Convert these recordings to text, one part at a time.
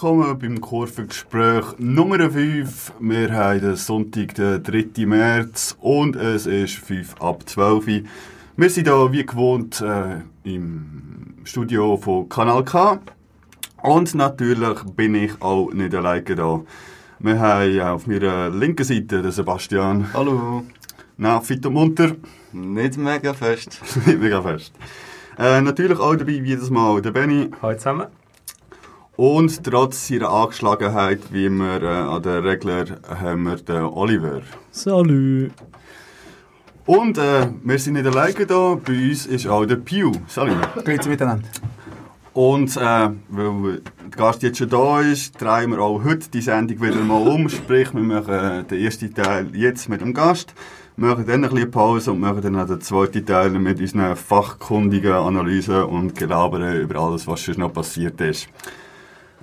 Willkommen beim Kurvengespräch Nummer 5. Wir haben den Sonntag, den 3. März und es ist 5 ab 12 Uhr. Wir sind hier wie gewohnt äh, im Studio von Kanal K. Und natürlich bin ich auch nicht alleine da. Wir haben auf meiner linken Seite den Sebastian. Hallo. Na, fit und munter. Nicht mega fest. Nicht mega fest. Äh, natürlich auch dabei, wie jedes Mal, der Benny. Hallo zusammen. Und trotz seiner Angeschlagenheit, wie immer äh, an den Regler, haben wir den Oliver. Salut. Und äh, wir sind nicht alleine da, bei uns ist auch der Pew. Salut. Grüezi miteinander. Und äh, weil der Gast jetzt schon da ist, drehen wir auch heute die Sendung wieder mal um. Sprich, wir machen äh, den ersten Teil jetzt mit dem Gast, machen dann ein bisschen Pause und machen dann auch den zweiten Teil mit unseren fachkundigen Analysen und Gelabern über alles, was schon noch passiert ist.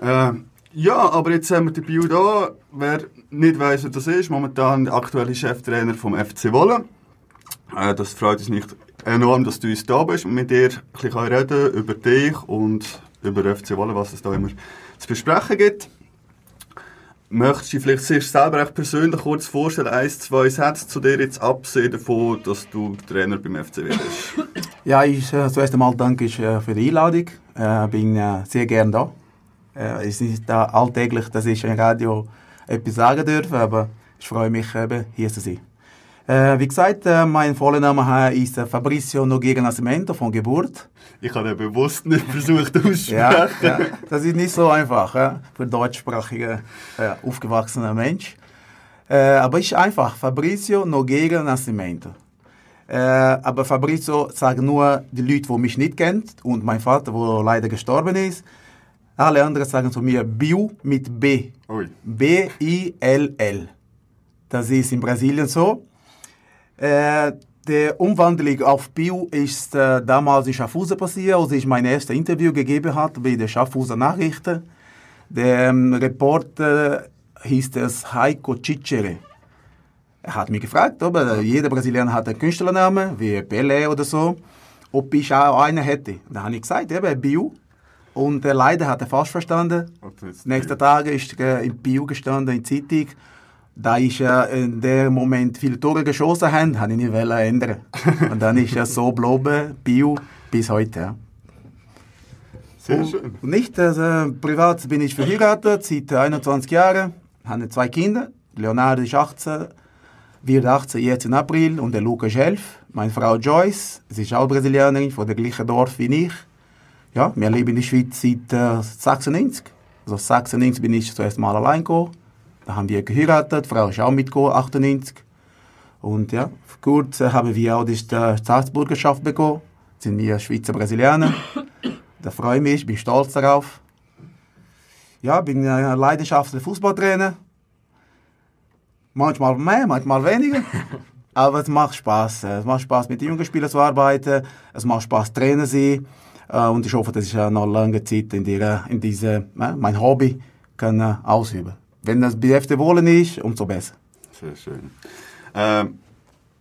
Äh, ja, aber jetzt haben wir den Bio da. Wer nicht weiss, wer das ist, momentan der aktuelle Cheftrainer vom FC Wolle. Äh, das freut uns nicht enorm, dass du uns da bist und mit dir ein bisschen reden über dich und über FC Wolle, was es da immer zu besprechen gibt. Möchtest du vielleicht sich selber echt persönlich kurz vorstellen, ein, zwei Sätze zu dir jetzt absehen davon, dass du Trainer beim FC wirst? Ja, ich äh, zuerst einmal danke ich, äh, für die Einladung. Äh, bin äh, sehr gern da. Äh, es ist nicht da alltäglich, dass ich im Radio etwas sagen darf, aber ich freue mich, eben, hier zu sein. Äh, wie gesagt, äh, mein voller Name ist äh, Fabrizio Noguera Nascimento von Geburt. Ich habe bewusst nicht versucht auszusprechen. Ja, ja, das ist nicht so einfach äh, für deutschsprachige äh, aufgewachsener Mensch. Äh, aber ist einfach Fabrizio Noguera Nascimento. Äh, aber Fabrizio sagt nur die Leute, die mich nicht kennen und mein Vater, der leider gestorben ist. Alle anderen sagen zu mir Biu mit B. B-I-L-L. Das ist in Brasilien so. Äh, die Umwandlung auf Bio ist äh, damals in Schaffhausen passiert, als ich mein erstes Interview gegeben habe bei den Schaffhauser Nachrichten. Der ähm, Reporter hieß es Heiko Cicere. Er hat mich gefragt, ob er, jeder Brasilianer hat einen Künstlernamen, wie Pelé oder so, ob ich auch einen hätte. Da habe ich gesagt, eben Bio. Und äh, leider hat er falsch verstanden. Nächsten Tag ist äh, im Bio gestanden, in der Zeitung. Da ich äh, in dem Moment viele Tore geschossen habe, habe ich nicht ändern. Und dann ist er so geblieben, Bio, bis heute. Ja. Sehr schön. Und nicht, also, privat bin ich verheiratet, seit 21 Jahren, habe zwei Kinder. Leonardo ist 18, wird 18 jetzt im April und der Luca ist 11. Meine Frau Joyce, sie ist auch Brasilianerin, von dem gleichen Dorf wie ich. Ja, wir leben in der Schweiz seit äh, 96. Also 96 bin ich zuerst mal allein gekommen. Da haben wir geheiratet, die Frau ist auch mitgekommen, 98. Und ja, kurz äh, haben wir auch die Sta- Staatsbürgerschaft bekommen. Sind wir Schweizer Brasilianer. Da freue ich mich, bin stolz darauf. Ja, bin ein leidenschaftlicher Fußballtrainer. Manchmal mehr, manchmal weniger. Aber es macht Spaß. Es macht Spaß, mit den jungen Spielern zu arbeiten. Es macht Spaß, Trainer zu sein. Äh, Und ich hoffe, dass ich noch lange Zeit in, dieser, in diese, äh, mein Hobby kann äh, ausüben. Wenn das FC Wohlen ist, umso besser. Sehr schön. Ähm,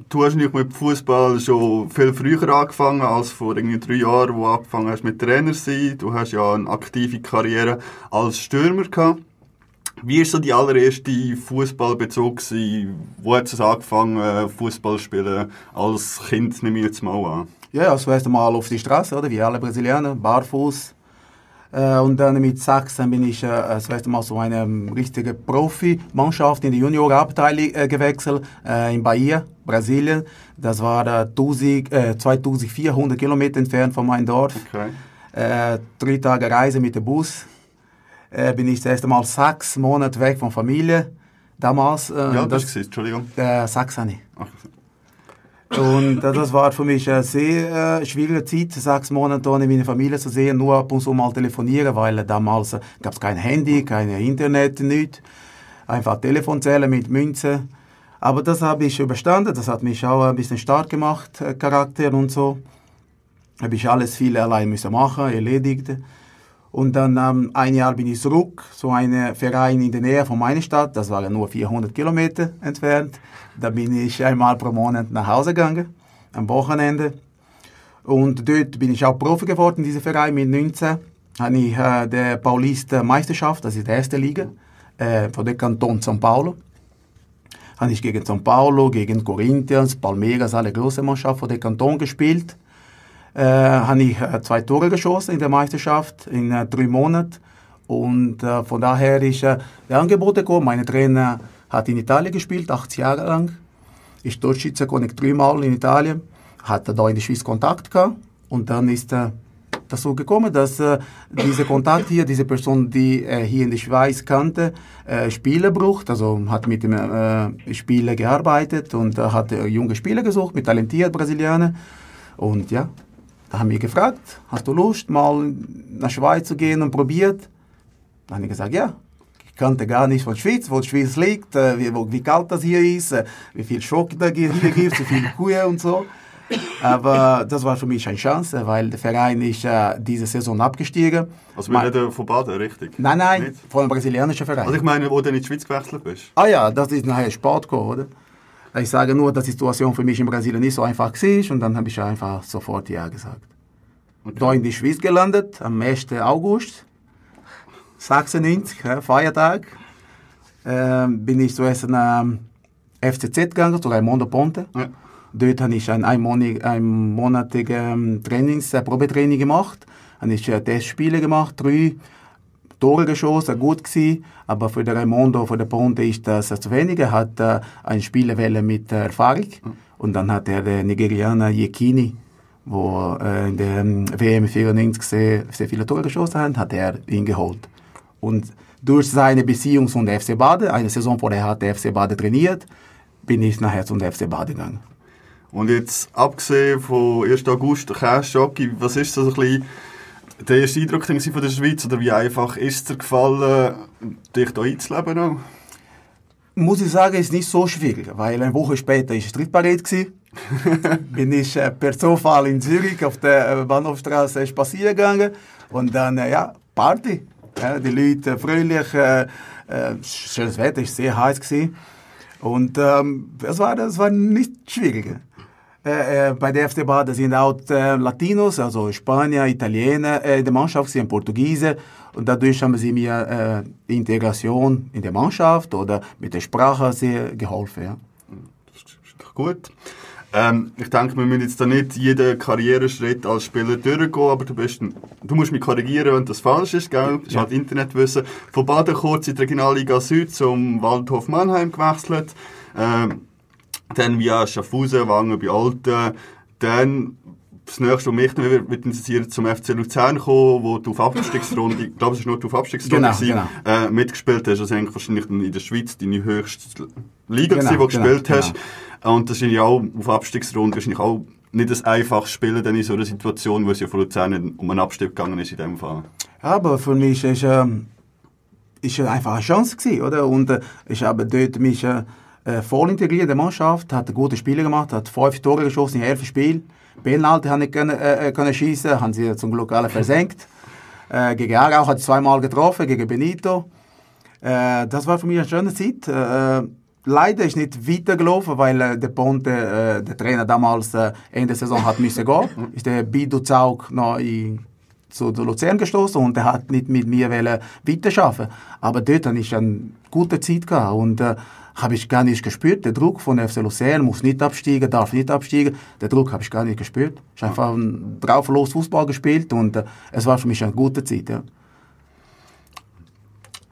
du hast nicht mit Fußball schon viel früher angefangen als vor irgendwie drei Jahren, wo du angefangen hast mit Trainer sein. Du hast ja eine aktive Karriere als Stürmer gehabt. Wie war so die allererste Fußballbezug? Wo hat es angefangen, Fußball zu spielen? Als Kind nehme ich jetzt mal an. Ja, das erste Mal auf die Straße, oder? Wie alle Brasilianer, barfuß. Äh, und dann mit 16 bin ich äh, das erste Mal zu einer ähm, richtigen Profimannschaft in die Juniorabteilung äh, gewechselt, äh, in Bahia, Brasilien. Das war äh, 1000, äh, 2400 Kilometer entfernt von meinem Dorf. Okay. Äh, drei Tage Reise mit dem Bus. Äh, bin ich das erste Mal sechs Monate weg von Familie. Damals. Äh, Ja, das das, Entschuldigung. äh, ich. Ach, Und äh, das war für mich eine sehr äh, schwierige Zeit, sechs Monate ohne meine Familie zu sehen, nur ab und zu mal telefonieren, weil äh, damals äh, gab es kein Handy, kein Internet, nichts. Einfach Telefonzellen mit Münzen. Aber das habe ich überstanden, das hat mich auch ein bisschen stark gemacht, äh, Charakter und so. Habe ich alles viel allein müssen machen, erledigt. Und dann ähm, ein Jahr bin ich zurück zu einem Verein in der Nähe von meiner Stadt. Das war nur 400 Kilometer entfernt. Da bin ich einmal pro Monat nach Hause gegangen, am Wochenende. Und dort bin ich auch Profi geworden in diesem Verein mit 19. Habe ich äh, der Paulista Meisterschaft, das ist die erste Liga, äh, von der Kanton São Paulo. Habe ich gegen São Paulo, gegen Corinthians, Palmeiras, alle große Mannschaften von der Kanton gespielt. Äh, habe ich äh, zwei Tore geschossen in der Meisterschaft in äh, drei Monaten. Und äh, von daher ist äh, der Angebot gekommen. Mein Trainer hat in Italien gespielt, 80 Jahre lang. Ist Torschütze ich dreimal in Italien. Hatte da in der Schweiz Kontakt gehabt. Und dann ist äh, das so gekommen, dass äh, dieser Kontakt hier, diese Person, die äh, hier in der Schweiz kannte, äh, Spieler braucht, also hat mit dem äh, Spieler gearbeitet und äh, hat äh, junge Spieler gesucht, mit talentierten Brasilianern. Und ja, da haben wir gefragt, hast du Lust, mal nach Schweiz zu gehen und probiert? Dann habe ich gesagt, ja. Ich kannte gar nicht von der Schweiz, wo die Schweiz liegt, äh, wie, wo, wie kalt das hier ist, äh, wie viel Schock da hier gibt, wie viele Kühe und so. Aber das war für mich eine Chance, weil der Verein ist äh, diese Saison abgestiegen. Also wir reden von Baden, richtig? Nein, nein, Nicht? von einem brasilianischen Verein. Also ich meine, wo du in die Schweiz gewechselt bist. Ah ja, das ist nachher Sport gekommen, oder? Ich sage nur, dass die Situation für mich in Brasilien nicht so einfach war und dann habe ich einfach sofort Ja gesagt. Da in die Schweiz gelandet, am 1. August 96, ja, Feiertag, ähm, bin ich zuerst nach FCZ gegangen, zu Raimondo Ponte. Ja. Dort habe ich ein einmonatig- einmonatiges Trainings, äh, Probetraining gemacht. Habe ich äh, Testspiele gemacht, drei Tore geschossen, gut gewesen. Aber für den Raimondo, für den Ponte ist das äh, zu wenig. Er hat äh, einen Spieler wählen mit äh, Erfahrung. Und dann hat er den Nigerianer Yekini, wo äh, in der ähm, WM 94 sehr, sehr viele Tore geschossen hat, hat er ihn geholt. Und durch seine Beziehung zum FC Bade, eine Saison vorher hat der FC Bade trainiert, bin ich nachher zum FC Bade gegangen. Und jetzt, abgesehen von 1. August, Käse, was ist so ein bisschen der erste Eindruck gewesen von der Schweiz? Oder wie einfach ist es dir gefallen, dich hier einzuleben? Auch? Muss ich sagen, ist nicht so schwierig, weil eine Woche später ist Streitparade gewesen. bin ich äh, per Zufall in Zürich auf der äh, Bahnhofstraße spazieren gegangen und dann äh, ja Party. Ja, die Leute äh, fröhlich, schönes Wetter, ist sehr heiß gewesen. und ähm, es war das war nicht schwierig. Äh, äh, bei der FC Bade sind auch äh, Latinos, also Spanier, Italiener äh, in der Mannschaft, sind Portugiesen. Und dadurch haben sie mir äh, Integration in der Mannschaft oder mit der Sprache sehr geholfen. Ja. Das ist doch gut. Ähm, ich denke, wir müssen jetzt da nicht jeden Karriereschritt als Spieler durchgehen, aber du, bist, ein- du musst mich korrigieren, wenn das falsch ist, gell? Das ist Ja. halt Internetwissen. Von Baden kurz in die Regionalliga Süd zum Waldhof Mannheim gewechselt. Ähm, dann via Schaffhausen, Wangen bei Alten. Dann das nächste, was mich noch wird interessieren, zum FC Luzern kommen, wo du auf Abstiegsrunde, ich glaube, es ist nur die auf Abstiegsrunde, Genau, gewesen, äh, mitgespielt hast. Also eigentlich wahrscheinlich in der Schweiz deine höchste Liga, Genau, wo du genau, gespielt hast. Und das ist ja auch auf Abstiegsrunde wahrscheinlich auch nicht ein einfaches Spielen dann in so einer Situation, wo es ja von Luzern um einen Abstieg gegangen ist in dem Fall. Aber für mich ist ähm, ist einfach eine Chance gewesen, oder? Und äh, ich habe dort mich äh, äh, voll integriert in der Mannschaft, hat gute Spiele gemacht, hat fünf Tore geschossen in elf Spielen. Penalty habe ich können, äh, äh, können schießen, haben sie zum Glück alle versenkt. Äh, gegen Aarau hat zweimal getroffen, gegen Benito. Äh, das war für mich eine schöne Zeit. Äh, äh, leider ist nicht weitergelaufen, weil äh, der Ponte, äh, der Trainer damals äh, Ende der Saison hat müssen gehen. Ist der Bidu Zaug noch in, zu Luzern gestoßen und er hat nicht mit mir weiterarbeiten. Aber dort hatte ich eine gute Zeit gehabt und äh, habe ich gar nicht gespürt. Der Druck von FC Luzern muss nicht absteigen, darf nicht absteigen. Der Druck habe ich gar nicht gespürt. Ich habe einfach ein drauflos Fußball gespielt und äh, es war für mich eine gute Zeit. Ja.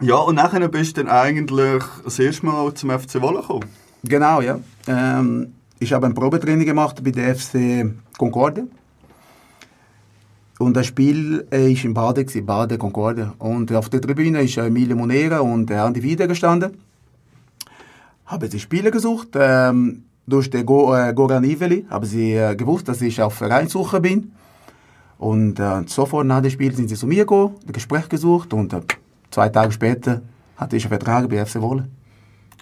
Ja, und nachher bist du dann eigentlich das erste Mal zum FC Wolle gekommen. Genau, ja. Ähm, ich habe ein Probetraining gemacht bei der FC Concorde. Und das Spiel äh, ist in Bade, Bade Concorde. Und auf der Tribüne ist Emilio Monera und der Andi Wieder gestanden. Habe die Spieler gesucht. Ähm, durch den Go, äh, Goran Iveli haben sie äh, gewusst, dass ich auf Vereinssuche bin. Und äh, sofort nach dem Spiel sind sie zu mir gekommen, ein Gespräch gesucht und äh, zwei Tage später hatte ich einen Vertrag bei FC Wolle.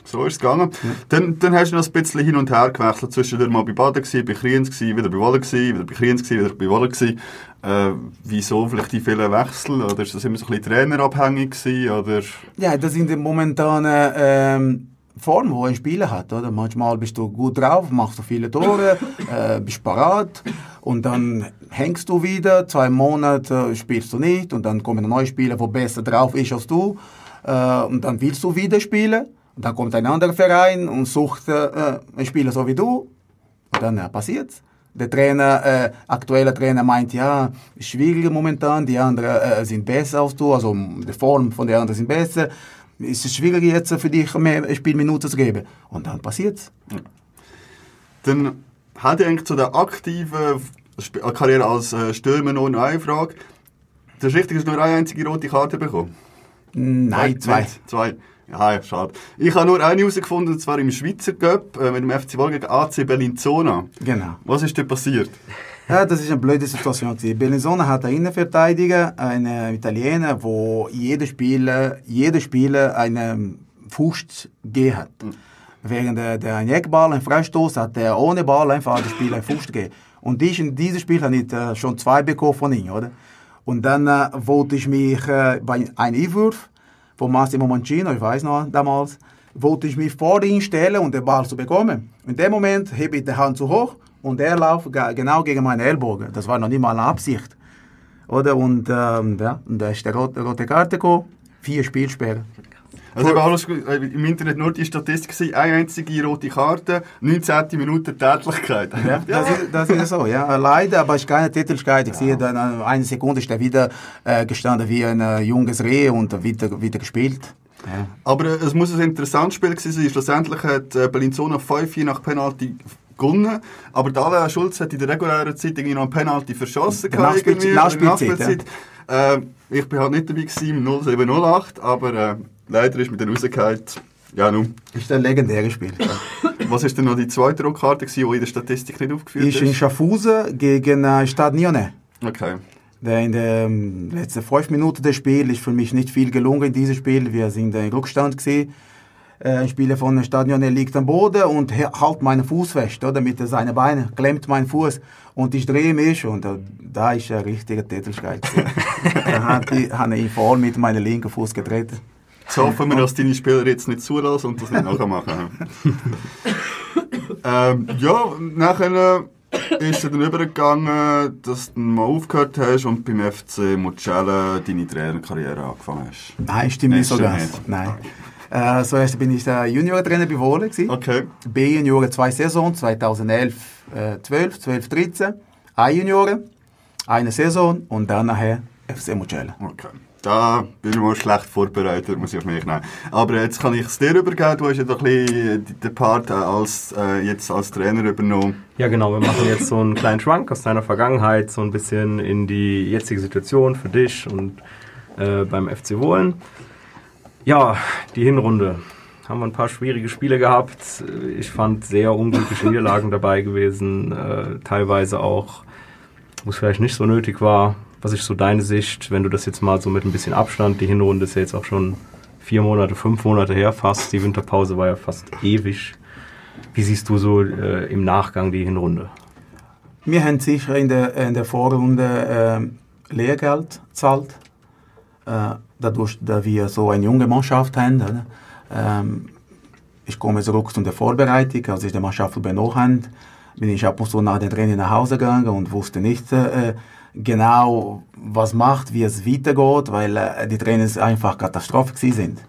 So ist es gegangen. Dann, dann hast du noch ein bisschen hin und her gewechselt. Zwischendurch mal bei Baden gewesen, bei Kriens gewesen, wieder bei Wolle gewesen, wieder bei Kriens gewesen, wieder bei Wolle gewesen. Äh, wieso vielleicht die vielen Wechsel? Oder ist das immer so ein bisschen trainerabhängig gewesen? Oder? Ja, das sind die momentane ähm, Form, die ein Spieler hat. Oder? Manchmal bist du gut drauf, machst du viele Tore, äh, bist parat und dann hängst du wieder, zwei Monate spielst du nicht und dann kommen neue Spieler, der besser drauf ist als du äh, und dann willst du wieder spielen und dann kommt ein anderer Verein und sucht äh, einen Spieler so wie du und dann äh, passiert's. Der Trainer, äh, aktuelle Trainer meint, ja, ist schwieriger momentan, die anderen äh, sind besser als du, also die Form von der anderen sind besser. Ist es schwieriger jetzt für dich mehr Spielminuten zu geben? Und dann passiert's. Dann hat ich eigentlich zu der aktiven Sp- Karriere als äh, Stürmer noch eine Frage. Das ist richtig, hast du nur eine einzige rote Karte bekommen? Nein, zwei. Zwei. Ja, ja, schade. Ich habe nur eine herausgefunden, und zwar im Schweizer Cup äh, mit dem FC Wolle gegen AC Bellinzona. Genau. Was ist dort passiert? Ja, das ist eine blöde Situation. Bellinzona hat einen Innenverteidiger, einen Italiener, wo jeder Spieler, jeder Spieler einen Fuß gegeben hat. Während der, der ein Eckball, ein Freistoß, hat er ohne Ball einfach den Spieler einen Fuß gegeben. Und ich in diesem Spiel habe ich äh, schon zwei bekommen von ihm, oder? Und dann äh, wollte ich mich äh, bei einem Einwurf von Massimo Mancino, ich weiß noch damals, wollte ich mich vor ihn stellen und den Ball zu bekommen. In dem Moment hebe ich die Hand zu hoch und er läuft ga- genau gegen meine Ellbogen. Das war noch nicht mal eine Absicht. Oder? Und, ähm, ja, und da ist der rote, rote Karte gekommen, vier Spielsperren. Also alles, äh, im Internet nur die Statistik gesehen, eine einzige rote Karte, 19. Minute Tätlichkeit. Ja, das, ist, das ist so, ja. Leider, aber es ist keine Tätigkeit. Ich sehe dann, äh, eine Sekunde ist er wieder äh, gestanden wie ein äh, junges Reh und wieder, wieder gespielt. Ja. Aber äh, es muss ein interessantes Spiel gewesen sein. Schlussendlich hat äh, Bellinzona 5-4 nach Penalty gewonnen. Aber Dala Schulz hat in der regulären Zeit irgendwie noch einen Penalty verschossen. Der Nachspielzeit, in Nachspielzeit. Äh, ich bin halt nicht dabei gewesen im 0708, aber äh, leider ist mit den rausgefallen. Ja, nun. Ist ein legendäres Spiel. Was ist denn noch die zweite Rotkarte die in der Statistik nicht aufgeführt ist in ist? Schaffhausen gegen äh, Stade Nyonnais. Okay. Der in den letzten fünf Minuten des Spiels ist für mich nicht viel gelungen in diesem Spiel. Wir sind in Rückstand gesehen. Äh, Ein Spieler von Stadion liegt am Boden und hält meinen Fuß fest, oder? Mit seinen Beinen, klemmt meinen Fuß und ich drehe mich und äh, da ist ein richtiger Tätigkeit. da habe ich ihn voll mit meinem linken Fuß getreten. Jetzt hoffen wir, dass deine Spieler jetzt nicht zulassen und das nicht nachmachen. ähm, ja, nachher äh, ist es dann übergegangen, dass du mal aufgehört hast und beim FC Mucella deine Trainerkarriere angefangen hast. Nein, stimmt nicht so stimmt ganz. nicht. Nein. Äh, zuerst bin ich der Junior-Trainer bei Wohle. gewesen. Okay. B-Junioren zwei Saison, 2011, äh, 12, 12, 13. A-Junioren, eine Saison und dann nachher FC Mucella. Okay. Da bin ich mal schlecht vorbereitet, muss ich auf mich nehmen. Aber jetzt kann ich es dir übergeben. Du hast ja doch ein bisschen den Part äh, als, äh, jetzt als Trainer übernommen. Ja, genau. Wir machen jetzt so einen kleinen Schwank aus deiner Vergangenheit, so ein bisschen in die jetzige Situation für dich und äh, beim FC Wohlen. Ja, die Hinrunde. Haben wir ein paar schwierige Spiele gehabt. Ich fand sehr unglückliche Niederlagen dabei gewesen. Äh, teilweise auch, wo es vielleicht nicht so nötig war. Was ist so deine Sicht, wenn du das jetzt mal so mit ein bisschen Abstand, die Hinrunde ist ja jetzt auch schon vier Monate, fünf Monate her fast. Die Winterpause war ja fast ewig. Wie siehst du so äh, im Nachgang die Hinrunde? Wir haben sicher in der, in der Vorrunde äh, Lehrgeld gezahlt. Äh, dadurch, dass wir so eine junge Mannschaft haben. Ähm, ich komme zurück zu der Vorbereitung, als ich die Mannschaft übernommen habe, bin ich ab und zu nach dem Training nach Hause gegangen und wusste nicht äh, genau, was macht, wie es weitergeht, weil äh, die Trainings einfach Katastrophe sind.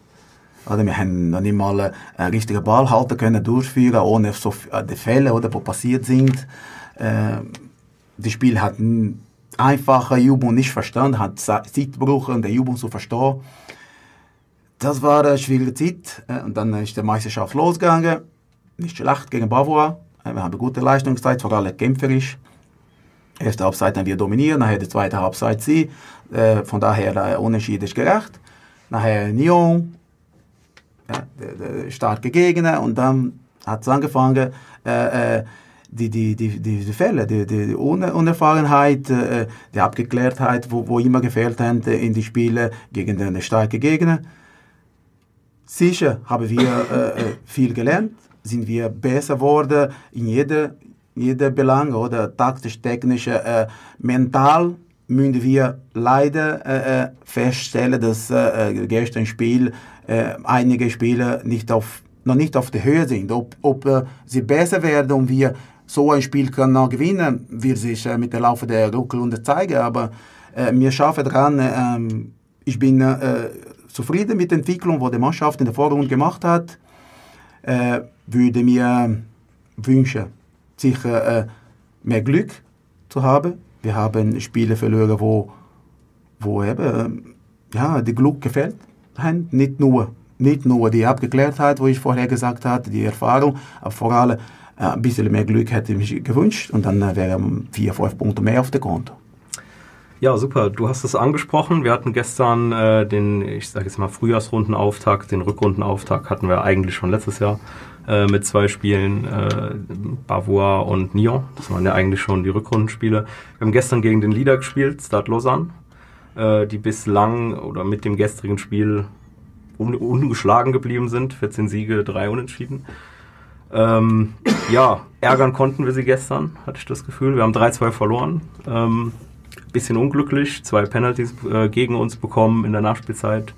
Oder wir haben noch nicht mal einen richtigen Ball halten können, durchführen, ohne so die Fälle, oder, die passiert sind. Das Spiel hat n- einfach eine Übung nicht verstanden, hat Zeit gebraucht, um die Übung zu verstehen. Das war eine schwierige Zeit. äh, Und dann ist die Meisterschaft losgegangen. Nicht schlecht gegen Bavois. Äh, Wir haben gute Leistung gezeigt, vor allem kämpferisch. Erste Halbzeit haben wir dominiert, nachher die zweite Halbzeit sie. Äh, Von daher, äh, Unentschieden ist gerecht. Nachher Nyon, der, der starke Gegner und dann hat es angefangen, äh, äh, die, die, die, die, Fälle, die, die die Un- Unerfahrenheit, äh, die Abgeklärtheit, wo, wo immer gefehlt hat in die Spiele gegen den starken Gegner. Sicher haben wir äh, äh, viel gelernt, sind wir besser geworden in jeder, jeder Belang oder taktisch, technisch, äh, mental müssen wir leider äh, äh feststellen, dass äh, gestern Spiel äh, einige Spieler nicht auf, noch nicht auf der Höhe sind. Ob, ob sie besser werden und wir so ein Spiel können noch gewinnen, wird sich äh, mit der Laufe der Rückrunde zeigen. Aber äh, wir schaffen dran. Äh, ich bin äh, zufrieden mit der Entwicklung, die die Mannschaft in der Vorrunde gemacht hat. Äh, würde mir wünschen, sicher äh, mehr Glück zu haben. Wir haben Spiele verloren, wo, wo eben ja, die Glück gefällt haben. Nicht nur, nicht nur die Abgeklärtheit, wo ich vorher gesagt hatte, die Erfahrung, aber vor allem ein bisschen mehr Glück hätte ich mir gewünscht und dann äh, wären vier, fünf Punkte mehr auf der Konto. Ja, super. Du hast es angesprochen. Wir hatten gestern äh, den, ich sage jetzt mal, Frühjahrsrundenauftakt. Den Rückrundenauftakt hatten wir eigentlich schon letztes Jahr äh, mit zwei Spielen, äh, Bavois und Nyon. Das waren ja eigentlich schon die Rückrundenspiele. Wir haben gestern gegen den Leader gespielt, Stade Lausanne, äh, die bislang oder mit dem gestrigen Spiel un ungeschlagen geblieben sind. 14 Siege, drei Unentschieden. Ähm, ja, ärgern konnten wir sie gestern, hatte ich das Gefühl. Wir haben 3-2 verloren. Ähm, bisschen unglücklich, zwei Penalties äh, gegen uns bekommen in der Nachspielzeit.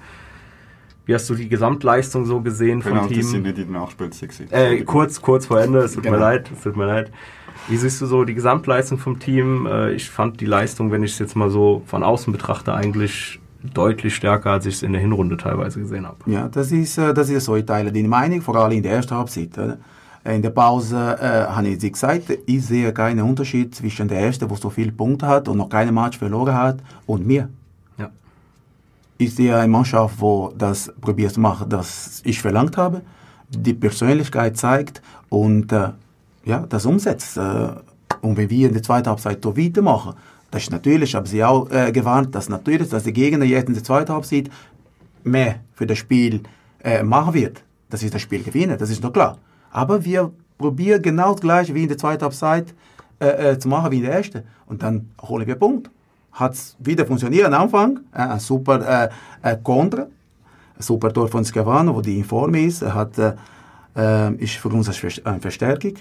Wie hast du die Gesamtleistung so gesehen vom Penalties Team? sind nicht in der Nachspielzeit. gewesen. Äh, kurz, kurz vor Ende, es tut Genau. mir leid, es tut mir leid. Wie siehst du so die Gesamtleistung vom Team? Äh, ich fand die Leistung, wenn ich es jetzt mal so von außen betrachte, eigentlich deutlich stärker, als ich es in der Hinrunde teilweise gesehen habe. Ja, das ist, äh, das ist so. Ich teile deine Meinung, vor allem in der ersten Halbzeit. Oder? In der Pause äh, habe ich sie gesagt, ich sehe keinen Unterschied zwischen der ersten, wo so viele Punkte hat und noch keinen Match verloren hat, und mir. Ja. Ich sehe eine Mannschaft, wo das probiert zu machen, das ich verlangt habe, die Persönlichkeit zeigt und äh, ja, das umsetzt. Äh, und wenn wir in der zweiten Halbzeit so weitermachen, das ist natürlich, habe sie auch äh, gewarnt, dass natürlich, dass der Gegner jetzt in der zweiten Halbzeit mehr für das Spiel äh, machen wird. Das ist das Spiel gewinnen, das ist doch klar. Aber wir probieren genau das gleiche wie in der zweiten Halbzeit äh, äh, zu machen wie in der ersten. Und dann holen wir Punkt. Hat es wieder funktioniert am Anfang. Äh, ein super äh, äh, Konter. Ein super Tor von Scavano, wo die in Form ist. Er hat, äh, äh, ist für uns eine Ver- eine Verstärkung.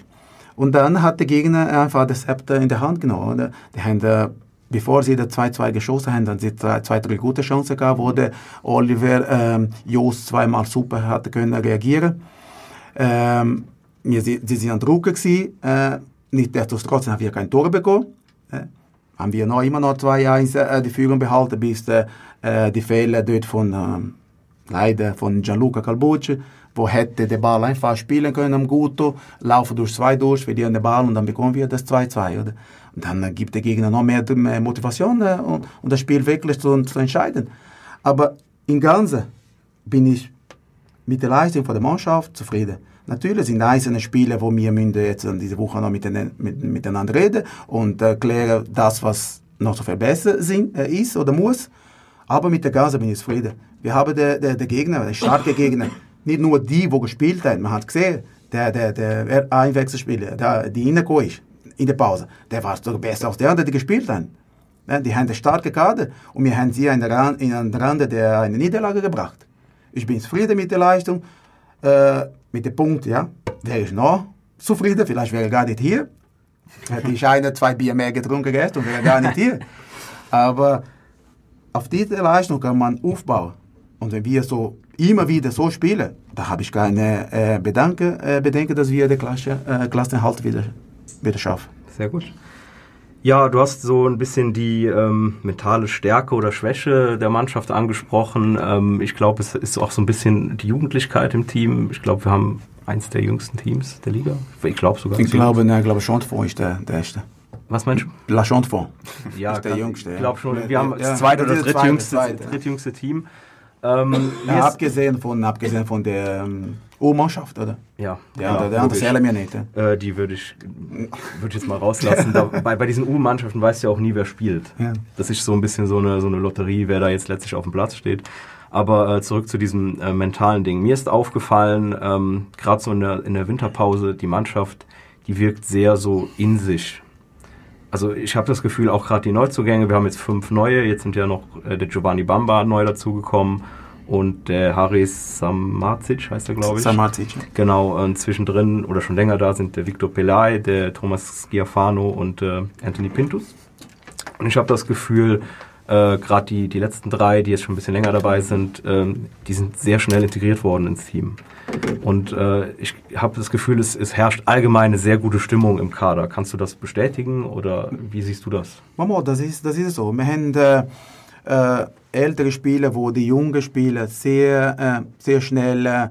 Und dann hat der Gegner einfach das Zepter in der Hand genommen. Oder? Die haben, bevor sie das 2-2 geschossen haben, dann sie zwei, zwei, drei gute Chancen gehabt, wo der Oliver ähm, Jost zweimal super hatte können reagieren. Ähm, wir, si- sie sind an Druck gewesen. Äh, Nichtsdestotrotz haben wir kein Tor bekommen. Äh, haben wir noch immer noch 2-1 äh, die Führung behalten, bis äh, äh, die Fehler dort von, ähm, leider von Gianluca Calbucci, wo hätte den Ball einfach spielen können am Guto, laufen durch zwei durch, verlieren den Ball und dann bekommen wir das 2-2. oder? Und dann äh, gibt der Gegner noch mehr, mehr Motivation äh, und, und das Spiel wirklich zu, zu entscheiden. Aber im Ganzen bin ich mit der Leistung von der Mannschaft zufrieden. Natürlich sind einzelne Spiele, wo wir müssen jetzt in dieser Woche noch miteinander, mit, miteinander reden und erklären das, was noch zu verbessern sind, äh, ist oder muss. Aber mit der Ganze bin ich zufrieden. Wir haben den, den, den Gegner, den starken Gegner, nicht nur die, die gespielt haben. Man hat gesehen, der, der, der Einwechselspieler, der, die reingekommen ist in der Pause, der war sogar besser als der andere, die gespielt haben. Die haben eine starke Kader und wir haben sie an der in den Rande der eine Niederlage gebracht. Ich bin zufrieden mit der Leistung, äh, mit dem Punkt, ja. Wäre ich noch zufrieden, vielleicht wäre er gar nicht hier. Hätte ich eine, zwei Bier mehr getrunken gestern und wäre gar nicht hier. Aber auf diese Leistung kann man aufbauen. Und wenn wir so immer wieder so spielen, da habe ich keine äh, Bedanke, äh, Bedenken, dass wir die Klasse, äh, Klassenerhalt wieder, wieder schaffen. Sehr gut. Ja, du hast so ein bisschen die ähm, mentale Stärke oder Schwäche der Mannschaft angesprochen. Ähm, ich glaube, es ist auch so ein bisschen die Jugendlichkeit im Team. Ich glaube, wir haben eins der jüngsten Teams der Liga. Ich glaube sogar. Ich glaube, ne, ich glaube Chantefond ist der, der erste. Was meinst du? La Chantefond. Ja, ist der kann- Jüngste, Ich glaube schon. Wir haben Ja, das zweite oder drittjüngste, drittjüngste Team. Ähm, mir Ja, abgesehen von, abgesehen von der ähm, U-Mannschaft, oder? ja, Der, ja, andere- der andere wir nicht. Ja. Äh, die würde ich, würd ich jetzt mal rauslassen. da, bei, bei diesen U-Mannschaften weißt du ja auch nie, wer spielt. Ja. Das ist so ein bisschen so eine, so eine Lotterie, wer da jetzt letztlich auf dem Platz steht. Aber äh, zurück zu diesem äh, mentalen Ding. Mir ist aufgefallen, ähm, gerade so in der, in der Winterpause, die Mannschaft, die wirkt sehr so in sich. Also ich habe das Gefühl, auch gerade die Neuzugänge, wir haben jetzt fünf neue, jetzt sind ja noch äh, der Giovanni Bamba neu dazugekommen und der Haris Samacic heißt er, glaube ich. Samacic. ja. Genau, und zwischendrin oder schon länger da sind der Victor Pelay, der Thomas Schiafano und äh, Anthony Pintus. Und ich habe das Gefühl, äh, gerade die, die letzten drei, die jetzt schon ein bisschen länger dabei sind, ähm, die sind sehr schnell integriert worden ins Team. Und äh, ich habe das Gefühl, es, es herrscht allgemein eine sehr gute Stimmung im Kader. Kannst du das bestätigen oder wie siehst du das? Mama, das ist, das ist so. Wir haben äh, äh, ältere Spieler, wo die jungen Spieler sehr, äh, sehr schnell äh,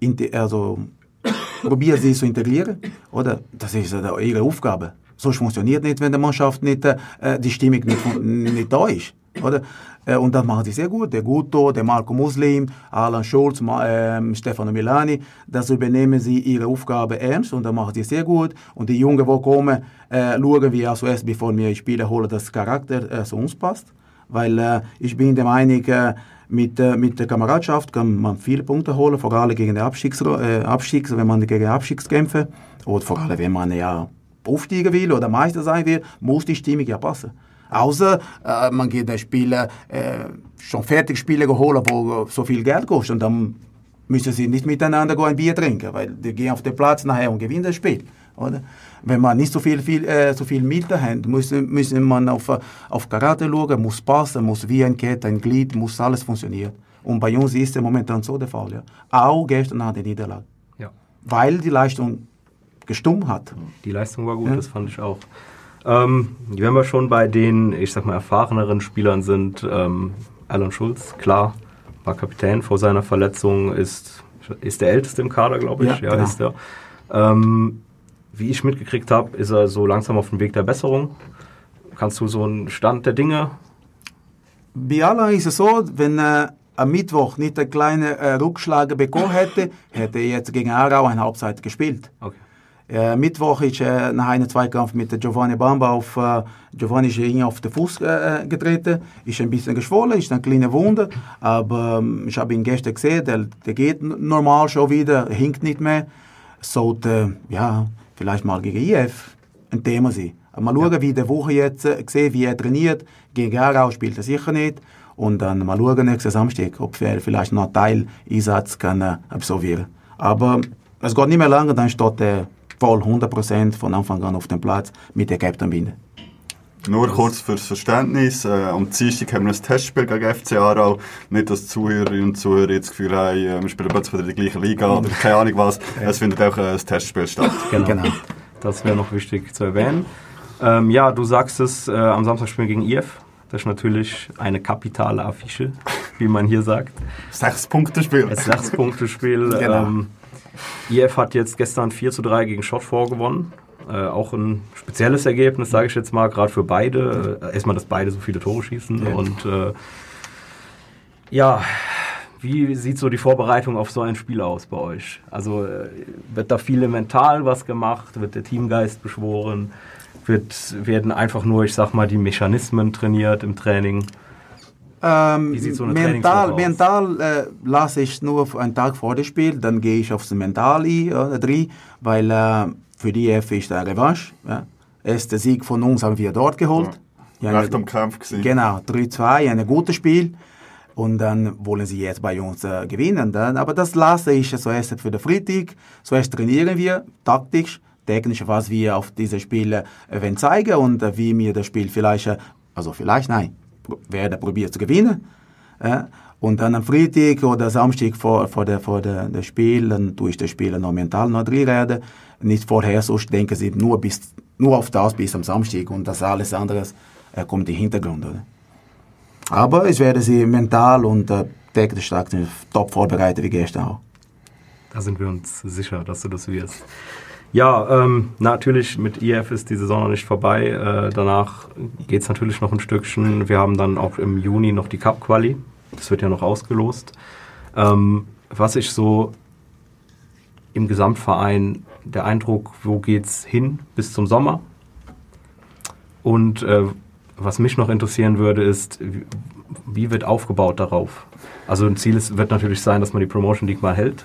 inte- also, probieren sie zu integrieren. Oder? Das ist ihre Aufgabe. Sonst funktioniert nicht, wenn der Mannschaft nicht, äh, die Stimmung nicht, nicht da ist. Oder? Äh, Und das machen sie sehr gut. Der Guto, der Marco Muslim, Alan Schulz, Ma ähm, Stefano Milani, das übernehmen sie ihre Aufgabe ernst und das machen sie sehr gut. Und die Jungen, die kommen, äh, schauen wir erst, bevor wir Spieler holen, dass Charakter äh, zu uns passt. Weil äh, ich bin der Meinung, äh, mit, äh, mit der Kameradschaft kann man viele Punkte holen, vor allem gegen den Abstiegs, äh, Abstiegs wenn man gegen Abstiegs kämpfen oder vor allem, wenn man ja aufsteigen will oder Meister sein will, muss die Stimmung ja passen. Außer äh, man geht den Spieler äh, schon fertig Spieler holen, wo so viel Geld kostet und dann müssen sie nicht miteinander ein Bier trinken, weil die gehen auf den Platz nachher und gewinnen das Spiel. Oder? Wenn man nicht so viel, viel, äh, so viel Mittel hat, müssen, müssen man auf, auf Charakter schauen, muss passen, muss wie ein Kette, ein Glied, muss alles funktionieren. Und bei uns ist es momentan so der Fall. Ja. Auch gestern nach der Niederlage. Ja. Weil die Leistung gestummt hat. Die Leistung war gut, Ja. das fand ich auch. Ähm, wenn wir schon bei den, ich sag mal, erfahreneren Spielern sind, ähm, Alan Schulz, klar, war Kapitän vor seiner Verletzung, ist, ist der Älteste im Kader, glaube ich. Ja, genau. ist er. Ähm, wie ich mitgekriegt habe, ist er so langsam auf dem Weg der Besserung. Kannst du so einen Stand der Dinge? Bei Alan ist es so, wenn er am Mittwoch nicht einen kleinen äh, Rückschlag bekommen hätte, hätte er jetzt gegen Aarau eine Halbzeit gespielt. Okay. Äh, Mittwoch ist äh, nach einem Zweikampf mit Giovanni Bamba auf äh, Giovanni ihm auf den Fuß äh, getreten, ist ein bisschen geschwollen, ist eine kleine Wunde, aber ähm, ich habe ihn gestern gesehen, der, der geht normal schon wieder, hinkt nicht mehr. Sollte ja vielleicht mal gegen IF ein Thema sein. Mal schauen, wie der Woche jetzt äh, sehen, wie er trainiert. Gegen Aarau spielt er sicher nicht. Und dann mal schauen nächsten Samstag, ob er vielleicht noch einen Teil Einsatz kann äh, absolvieren. Aber es geht nicht mehr lange, dann steht er voll 100% von Anfang an auf dem Platz mit der Captain-Binde. Nur kurz fürs Verständnis. Äh, am Dienstag haben wir ein Testspiel gegen FC Aarau. Nicht, dass die Zuhörerinnen und Zuhörer jetzt das Gefühl haben, äh, wir spielen plötzlich wieder in der gleichen Liga oder keine Ahnung was. Es findet auch ein Testspiel statt. Genau. Genau. Das wäre noch wichtig zu erwähnen. Ähm, ja, du sagst es, äh, am Samstag spielen wir gegen IF. Das ist natürlich eine kapitale Affiche, wie man hier sagt. Sechs Punkte Spiel. Das Sechs-Punkte-Spiel. Genau. Ähm, IF hat jetzt gestern 4 zu 3 gegen Schott vorgewonnen. Äh, auch ein spezielles Ergebnis, sage ich jetzt mal, gerade für beide. Äh, erstmal, dass beide so viele Tore schießen. Ja. Und äh, ja, wie sieht so die Vorbereitung auf so ein Spiel aus bei euch? Also äh, wird da viel mental was gemacht? Wird der Teamgeist beschworen? Wird, werden einfach nur, ich sag mal, die Mechanismen trainiert im Training? Ähm, Wie sieht so eine mental mental äh, lasse ich nur einen Tag vor dem Spiel, dann gehe ich aufs Mental ein, oder, drin, weil äh, für die EF ist der Revanche. Ja. Erster Sieg von uns haben wir dort geholt. Ja, Recht am Kampf gewesen. Genau, 3-2, ein gutes Spiel. Und dann wollen sie jetzt bei uns äh, gewinnen. Dann, aber das lasse ich zuerst für den Freitag. Zuerst trainieren wir taktisch, technisch, was wir auf diese Spiele äh, zeigen und äh, wie wir das Spiel vielleicht, äh, also vielleicht nein, pro- werden probieren zu gewinnen. Äh, und dann am Freitag oder Samstag vor, vor der, vor der, der Spiel, dann tue ich das Spiel noch mental noch drin. Nicht vorher, sonst denken sie nur, bis, nur auf das bis am Samstag und das alles andere äh, kommt im Hintergrund. Oder? Aber ich werde sie mental und äh, technisch top vorbereitet wie gestern auch. Da sind wir uns sicher, dass du das wirst. Ja, ähm, natürlich mit IF ist die Saison noch nicht vorbei. Äh, danach geht es natürlich noch ein Stückchen. Wir haben dann auch im Juni noch die Cup-Quali. Das wird ja noch ausgelost. Ähm, was ich so im Gesamtverein, der Eindruck, wo geht's hin bis zum Sommer? Und äh, was mich noch interessieren würde, ist, wie, wird aufgebaut darauf? Also ein Ziel ist, wird natürlich sein, dass man die Promotion League mal hält.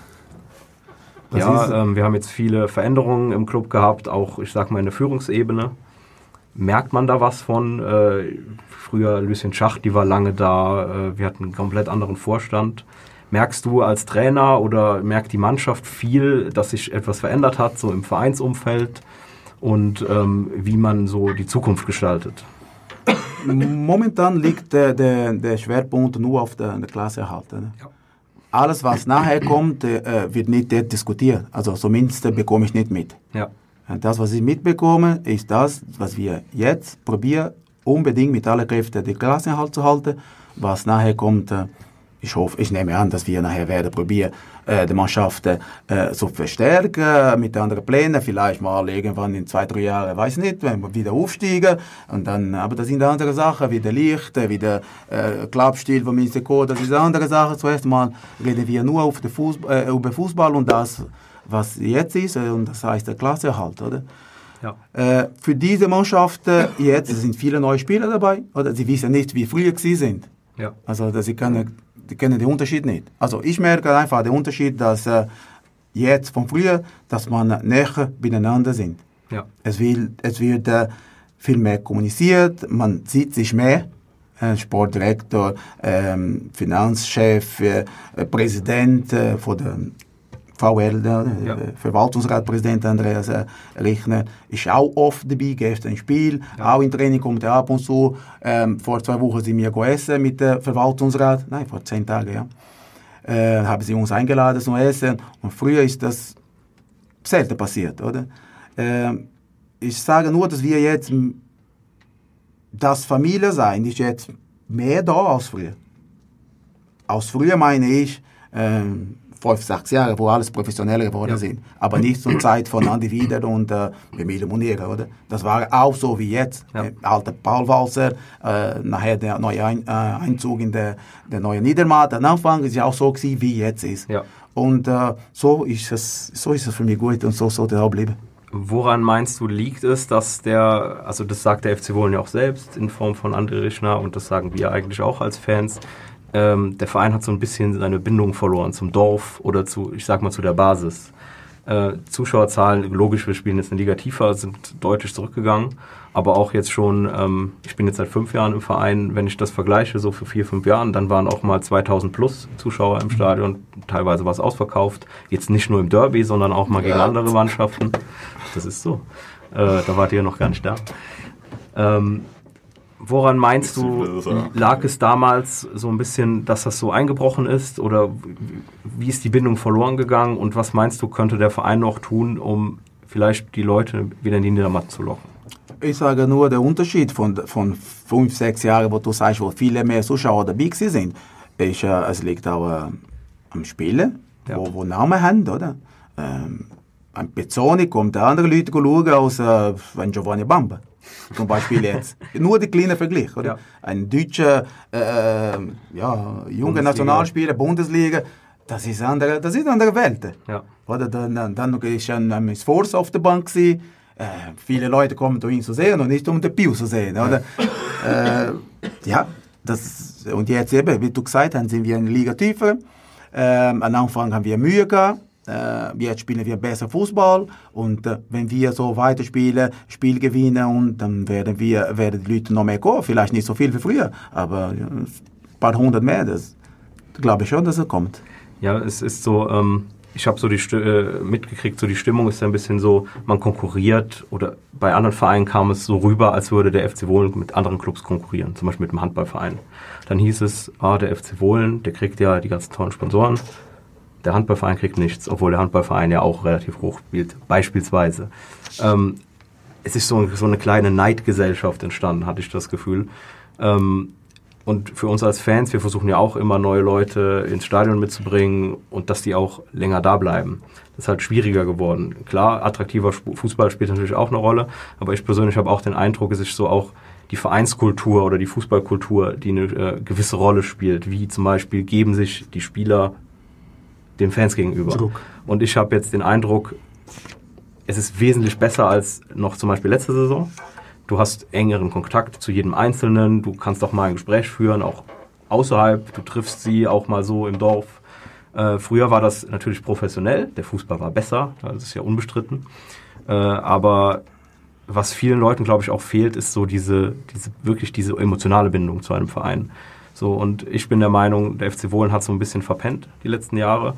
Das ja, ähm, wir haben jetzt viele Veränderungen im Club gehabt, auch ich sag mal in der Führungsebene. Merkt man da was von? Äh, früher Lucien Schacht, die war lange da. Äh, wir hatten einen komplett anderen Vorstand. Merkst du als Trainer oder merkt die Mannschaft viel, dass sich etwas verändert hat, so im Vereinsumfeld und ähm, wie man so die Zukunft gestaltet? Momentan liegt der, der, der Schwerpunkt nur auf der, der Klasseerhalt. Ne? Ja. Alles, was nachher kommt, äh, wird nicht diskutiert. Also zumindest bekomme ich nicht mit. Ja. Das, was ich mitbekomme, ist das, was wir jetzt probieren, unbedingt mit aller Kräfte die Klassenerhalt zu halten. Was nachher kommt, äh, ich hoffe, ich nehme an, dass wir nachher werden probieren, äh, die Mannschaft äh, zu verstärken mit anderen Plänen. Vielleicht mal irgendwann in zwei, drei Jahren, weiß nicht, wenn wir wieder aufsteigen. Und dann, aber das sind andere Sachen, wie der Licht, wie der äh, Klappstil von. Co. Das sind andere Sachen. Zuerst mal reden wir nur auf den Fußball, äh, über Fußball und das, was jetzt ist, äh, und das heißt der Klasseerhalt, oder? Ja. Äh, für diese Mannschaften jetzt sind viele neue Spieler dabei, oder? Sie wissen nicht, wie früher sie sind. Ja. Also, dass sie können die kennen den Unterschied nicht. Also ich merke einfach den Unterschied, dass äh, jetzt von früher, dass man näher beieinander sind. Ja. Es, will, es wird äh, viel mehr kommuniziert, man sieht sich mehr. Äh, Sportdirektor, ähm, Finanzchef, Präsident äh, von der VL, der ja. Verwaltungsratpräsident Andreas äh, Richner, ist auch oft dabei, gestern ein Spiel, ja. auch im Training kommt er ab und zu. Ähm, vor zwei Wochen sind wir essen mit dem Verwaltungsrat, nein, vor zehn Tagen, ja. Äh, haben sie uns eingeladen zum Essen und früher ist das selten passiert, oder? Äh, ich sage nur, dass wir jetzt, das Familie sein ist jetzt mehr da als früher. Aus früher meine ich, ähm, fünf, sechs Jahre, wo alles professioneller geworden ja. sind. Aber nicht zur Zeit von Andi Wieder und äh, Emilio Munira, oder? Das war auch so wie jetzt. Ja. Der alte Paul Walser, äh, nachher der neue Ein, äh, Einzug in der, der neue Niedermatt. Am Anfang ist ja auch so gewesen, wie jetzt ist. Ja. Und äh, so, ist es, so ist es für mich gut und so sollte es auch bleiben. Woran meinst du, liegt es, dass der, also das sagt der FC Wohlen ja auch selbst in Form von André Rischner und das sagen wir eigentlich auch als Fans, ähm, der Verein hat so ein bisschen seine Bindung verloren zum Dorf oder zu, ich sag mal, zu der Basis. Äh, Zuschauerzahlen, logisch, wir spielen jetzt in Liga tiefer, sind deutlich zurückgegangen. Aber auch jetzt schon, ähm, ich bin jetzt seit fünf Jahren im Verein, wenn ich das vergleiche, so für vier, fünf Jahren, dann waren auch mal 2000 plus Zuschauer im Stadion. Teilweise war es ausverkauft. Jetzt nicht nur im Derby, sondern auch mal gegen andere Mannschaften. Das ist so. Äh, da wart ihr noch gar nicht da. Ähm, Woran meinst du, lag es damals so ein bisschen, dass das so eingebrochen ist? Oder wie ist die Bindung verloren gegangen? Und was meinst du, könnte der Verein noch tun, um vielleicht die Leute wieder in die Niedermatt zu locken? Ich sage nur, der Unterschied von, von fünf, sechs Jahren, wo du sagst, wo viele mehr Zuschauer dabei sind, ist, äh, es liegt auch äh, am Spielen, ja. wo, wo Namen haben, oder? Ähm, ein Pezzoni kommt andere Leute schauen als äh, Giovanni Bamba zum Beispiel jetzt. Nur der kleine Vergleich, oder? Ja. Ein deutscher äh, ja, junger Nationalspieler, Bundesliga, das ist andere, das ist andere Welt. Ja. Oder dann, dann, dann ist ein, ein Force auf der Bank gewesen. Äh, viele Leute kommen um ihn zu sehen und nicht um den Piu zu sehen, oder? äh, ja, das, und jetzt eben, wie du gesagt hast, sind wir in Liga tiefer. Ähm, am Anfang haben wir Mühe gehabt jetzt spielen wir besser Fußball und äh, wenn wir so weiterspielen, Spiel gewinnen und dann werden wir werden die Leute noch mehr kommen. Vielleicht nicht so viel wie früher, aber ein paar hundert mehr. Das glaube ich schon, dass er kommt. Ja, es ist so. Ähm ich habe so die äh, mitgekriegt, so die Stimmung ist ja ein bisschen so, man konkurriert oder bei anderen Vereinen kam es so rüber, als würde der FC Wohlen mit anderen Clubs konkurrieren, zum Beispiel mit dem Handballverein. Dann hieß es, ah, der FC Wohlen, der kriegt ja die ganzen tollen Sponsoren, der Handballverein kriegt nichts, obwohl der Handballverein ja auch relativ hoch spielt, beispielsweise. Ähm, es ist so, so, eine kleine Neidgesellschaft entstanden, hatte ich das Gefühl. Ähm, und für uns als Fans, wir versuchen ja auch immer neue Leute ins Stadion mitzubringen und dass die auch länger da bleiben. Das ist halt schwieriger geworden. Klar, attraktiver Fußball spielt natürlich auch eine Rolle, aber ich persönlich habe auch den Eindruck, es ist so auch die Vereinskultur oder die Fußballkultur, die eine äh, gewisse Rolle spielt. Wie zum Beispiel geben sich die Spieler den Fans gegenüber. Druck. Und ich habe jetzt den Eindruck, es ist wesentlich besser als noch zum Beispiel letzte Saison. Du hast engeren Kontakt zu jedem Einzelnen, du kannst auch mal ein Gespräch führen, auch außerhalb, du triffst sie auch mal so im Dorf. Äh, früher war das natürlich professionell, der Fußball war besser, das ist ja unbestritten. Äh, aber was vielen Leuten, glaube ich, auch fehlt, ist so diese, diese, wirklich diese emotionale Bindung zu einem Verein. So, und ich bin der Meinung, der FC Wohlen hat so ein bisschen verpennt die letzten Jahre,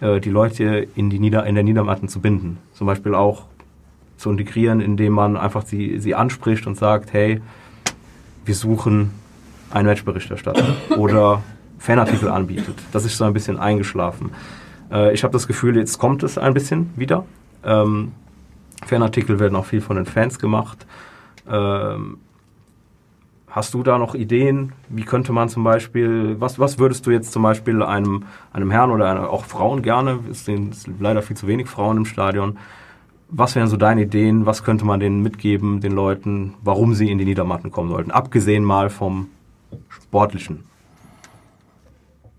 äh, die Leute in, die Nieder in der Niedermatten zu binden. Zum Beispiel auch zu integrieren, indem man einfach sie, sie anspricht und sagt, hey, wir suchen einen Matchberichterstatter oder Fanartikel anbietet. Das ist so ein bisschen eingeschlafen. Äh, ich habe das Gefühl, jetzt kommt es ein bisschen wieder. Ähm, Fanartikel werden auch viel von den Fans gemacht. Ähm, hast du da noch Ideen? Wie könnte man zum Beispiel, was, was würdest du jetzt zum Beispiel einem, einem Herrn oder einer, auch Frauen gerne, es sind leider viel zu wenig Frauen im Stadion, was wären so deine Ideen? Was könnte man denen mitgeben, den Leuten, warum sie in die Niedermatten kommen sollten? Abgesehen mal vom Sportlichen.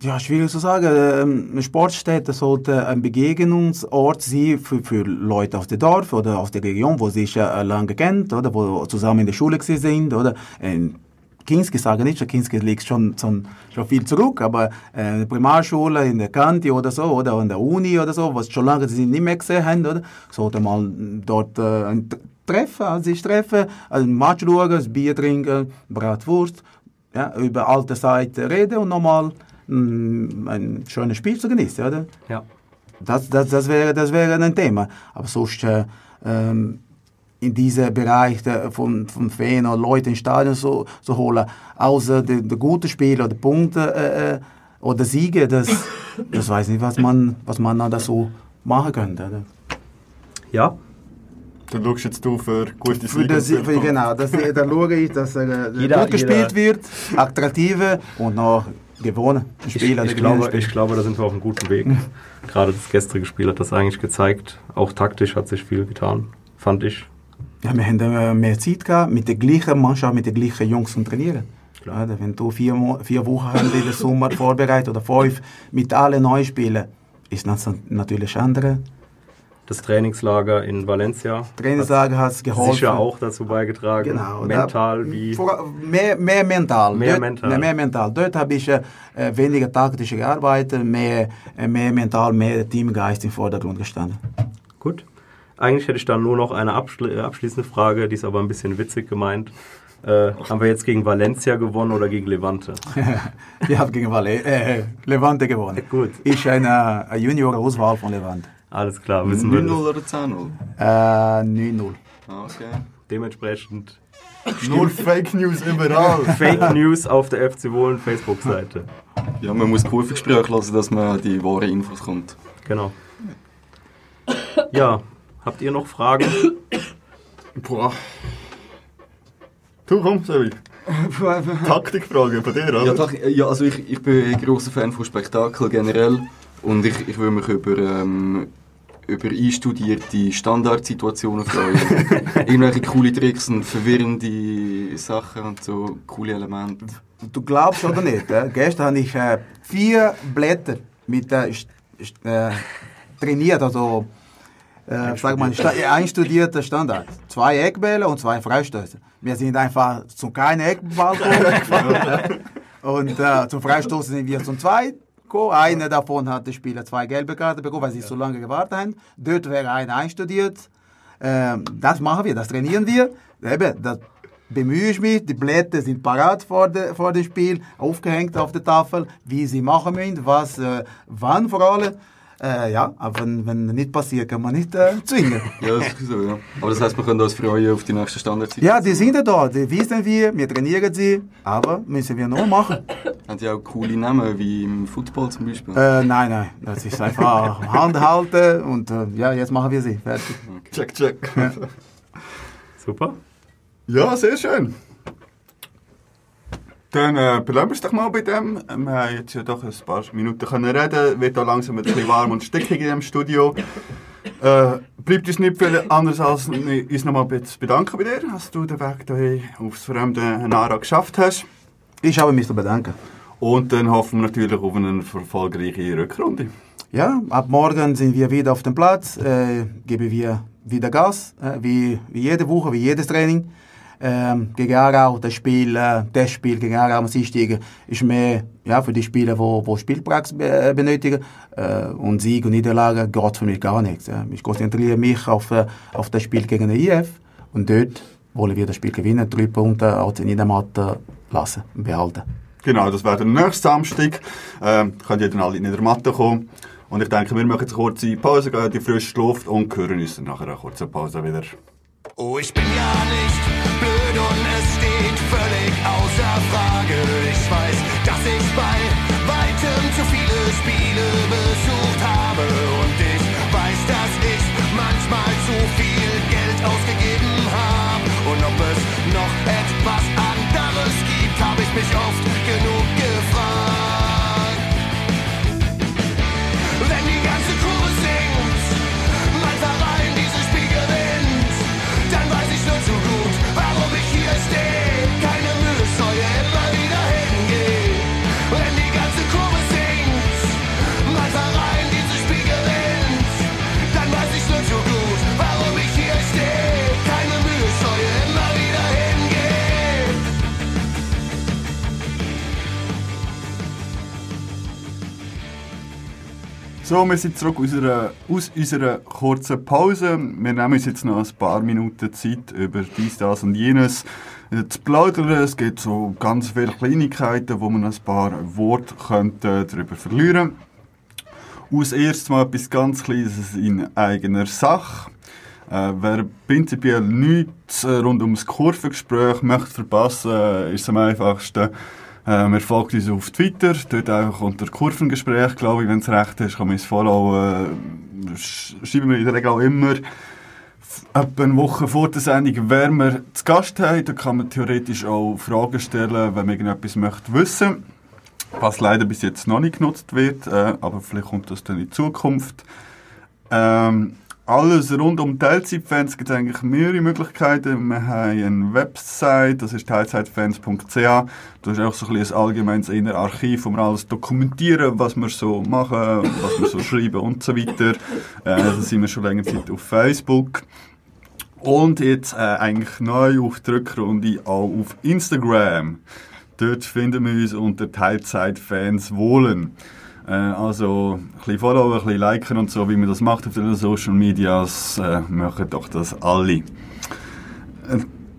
Ja, schwierig zu sagen. Ähm, Sportstätte sollte ein Begegnungsort sein für, für Leute aus dem Dorf oder aus der Region, wo sie sich äh, lange kennt oder? Wo zusammen in der Schule sind oder? In Kinski sage nicht, Kinski liegt schon, schon, schon viel zurück, aber äh, in der Primarschule, in der Kante oder so, oder an der Uni oder so, was schon lange sie nicht mehr gesehen haben, oder, sollte man dort äh, ein treffen, sich treffen, ein Match schauen, ein Bier trinken, Bratwurst, ja, über alte Zeiten reden und nochmal mm, ein schönes Spiel zu genießen, oder? Ja. Das, das, das, wäre, das wäre ein Thema. Aber sonst äh, ähm, in diesen Bereich der, von, von Fan oder Leute ins Stadion zu, zu holen, außer der, der gute Spiel oder Punkte äh, äh, oder Siege, das, das weiß nicht, was man, was man da so machen könnte. Oder? Ja, Du schaust jetzt du für gute Für das, genau, das, da schaue ich, dass äh, Jeder- gut gespielt jeder- wird, attraktive und noch gewonnen. ich, Spieler, ich, die glaube, gewinnen ich glaube, da sind wir auf einem guten Weg. Gerade das gestrige Spiel hat das eigentlich gezeigt. Auch taktisch hat sich viel getan, fand ich. Ja, wir haben äh, mehr Zeit gehabt, mit der gleichen Mannschaft, mit den gleichen Jungs zu trainieren. Ja, da, wenn du vier, Mo- vier Wochen in den Sommer vorbereitet oder fünf mit allen neuen Spielen, ist das natürlich andere. Das Trainingslager in Valencia Trainingslager hat geholfen. sicher auch dazu beigetragen. Genau. Mental da, wie. mehr, mehr mental. Mehr Dort, mental. Mehr mental. Dort habe ich äh, weniger taktisch gearbeitet, mehr, äh, mehr mental, mehr Teamgeist im Vordergrund gestanden. Gut. Eigentlich hätte ich dann nur noch eine abschli äh, abschließende Frage, die ist aber ein bisschen witzig gemeint. Äh, haben wir jetzt gegen Valencia gewonnen oder gegen Levante? Ich habe gegen Valle, äh, Levante gewonnen. Gut. Ich eine, eine Junior-Auswahl von Levante. Alles klar, wissen wir 9-0 das. oder 10-0? Äh, 9-0. Ah, okay. Dementsprechend Null Fake News überall. Fake News auf der FC Wohlen Facebook-Seite. Ja, man muss Kurvengespräche lassen, dass man an die wahren Infos kommt. Genau. Ja, habt ihr noch Fragen? Boah. Du komm, Sevi. Taktikfrage von dir, oder? Ja, ja also ich, ich bin ein grosser Fan von Spektakel generell und ich, ich will mich über, ähm, über einstudierte Standardsituationen freuen. Irgendwelche coole Tricks und verwirrende Sachen und so coole Elemente. Du glaubst oder nicht, äh? gestern habe ich äh, vier Blätter mit äh, äh, trainiert, also äh, sag mal, einstudierter Standard. Zwei Eckbälle und zwei Freistöße. Wir sind einfach zu keinem Eckball gekommen. und äh, zum Freistoßen sind wir zum Zweit. Gekommen. Einer davon hat der Spieler zwei gelbe Karten bekommen, weil sie so lange gewartet haben. Dort wäre einer einstudiert. Ähm, das machen wir, das trainieren wir. Eben, das bemühe ich mich. Die Blätter sind parat vor, de, vor dem Spiel, aufgehängt auf der Tafel, wie sie machen müssen, was, äh, wann vor allem. Äh, ja, aber wenn, wenn nicht passiert, kann man nicht äh, zwingen. Ja, das ist so, ja. Aber das heisst, wir können uns freuen auf die nächste Standardzeit. Ja, die sind ja da, die wissen wir, wir trainieren sie, aber müssen wir noch machen. Haben die auch coole Namen, wie im Football zum Beispiel? Äh, nein, nein, das ist einfach Hand halten und äh, ja, jetzt machen wir sie. Fertig. Check, check. Super. Ja, sehr schön. Dann äh, bleiben wir es doch mal bei dem. Wir haben jetzt ja doch ein paar Minuten können reden. Wird da langsam ein bisschen warm und stickig in dem Studio. Äh, bleibt uns nicht viel anderes als uns nochmal bedanken bei dir, dass du den Weg dahin aufs fremde Nara geschafft hast. Ich habe mich zu bedanken. Und dann hoffen wir natürlich auf eine erfolgreiche Rückrunde. Ja, ab morgen sind wir wieder auf dem Platz, äh, geben wir wieder Gas, äh, wie, wie jede Woche, wie jedes Training. Ähm, gegen Aarau, das Spiel, äh, das Spiel gegen Aarau am Dienstag ist mehr ja, für die Spieler, die wo, wo Spielpraxis be äh, benötigen. Äh, und Sieg und Niederlage geht für mich gar nichts. Ja. Ich konzentriere mich auf, äh, auf das Spiel gegen den IF Und dort wollen wir das Spiel gewinnen, drei Punkte aus in der Matte lassen und behalten. Genau, das wäre der nächste Samstag. Ähm, könnt ihr dann alle in der Matte kommen. Und ich denke, wir machen jetzt eine kurze Pause, gehen in die frische Luft und hören uns dann nachher eine kurze Pause wieder. Oh, ich bin ja nicht blöd und es steht völlig außer Frage. Ich weiß, dass ich bei weitem zu viele Spiele besucht habe. Und ich weiß, dass ich manchmal zu viel So, wir sind zurück aus unserer, aus unserer kurzen Pause. Wir nehmen uns jetzt noch ein paar Minuten Zeit, über dies, das und jenes äh, zu plaudern. Es gibt so ganz viele Kleinigkeiten, wo man ein paar Worte könnte darüber verlieren Aus erstes Mal etwas ganz Kleines in eigener Sache. Äh, wer prinzipiell nichts äh, rund ums Kurvengespräch möchte verpassen, äh, ist am einfachsten. Ähm, er folgt uns auf Twitter, dort auch unter Kurvengespräch, glaube ich, wenn es recht ist, kann man uns followen. Äh, sch schreiben wir in der Regel auch immer etwa eine Woche vor der Sendung, wer wir zu Gast haben. Da kann man theoretisch auch Fragen stellen, wenn man irgendetwas möchte wissen was leider bis jetzt noch nicht genutzt wird, äh, aber vielleicht kommt das dann in Zukunft. Ähm, alles rund um Teilzeitfans gibt es eigentlich mehrere Möglichkeiten. Wir haben eine Website, das ist teilzeitfans.ch. Da ist auch so ein, ein allgemeines inner Archiv, wo wir alles dokumentieren, was wir so machen, was wir so schreiben und so weiter. Äh, da sind wir schon länger Zeit auf Facebook. Und jetzt äh, eigentlich neu auf die Rückrunde auch auf Instagram. Dort finden wir uns unter Teilzeitfans wohlen. Äh, also ein bisschen followen, ein bisschen liken und so, wie man das macht auf den Social Medias, äh, machen doch das alle. Äh,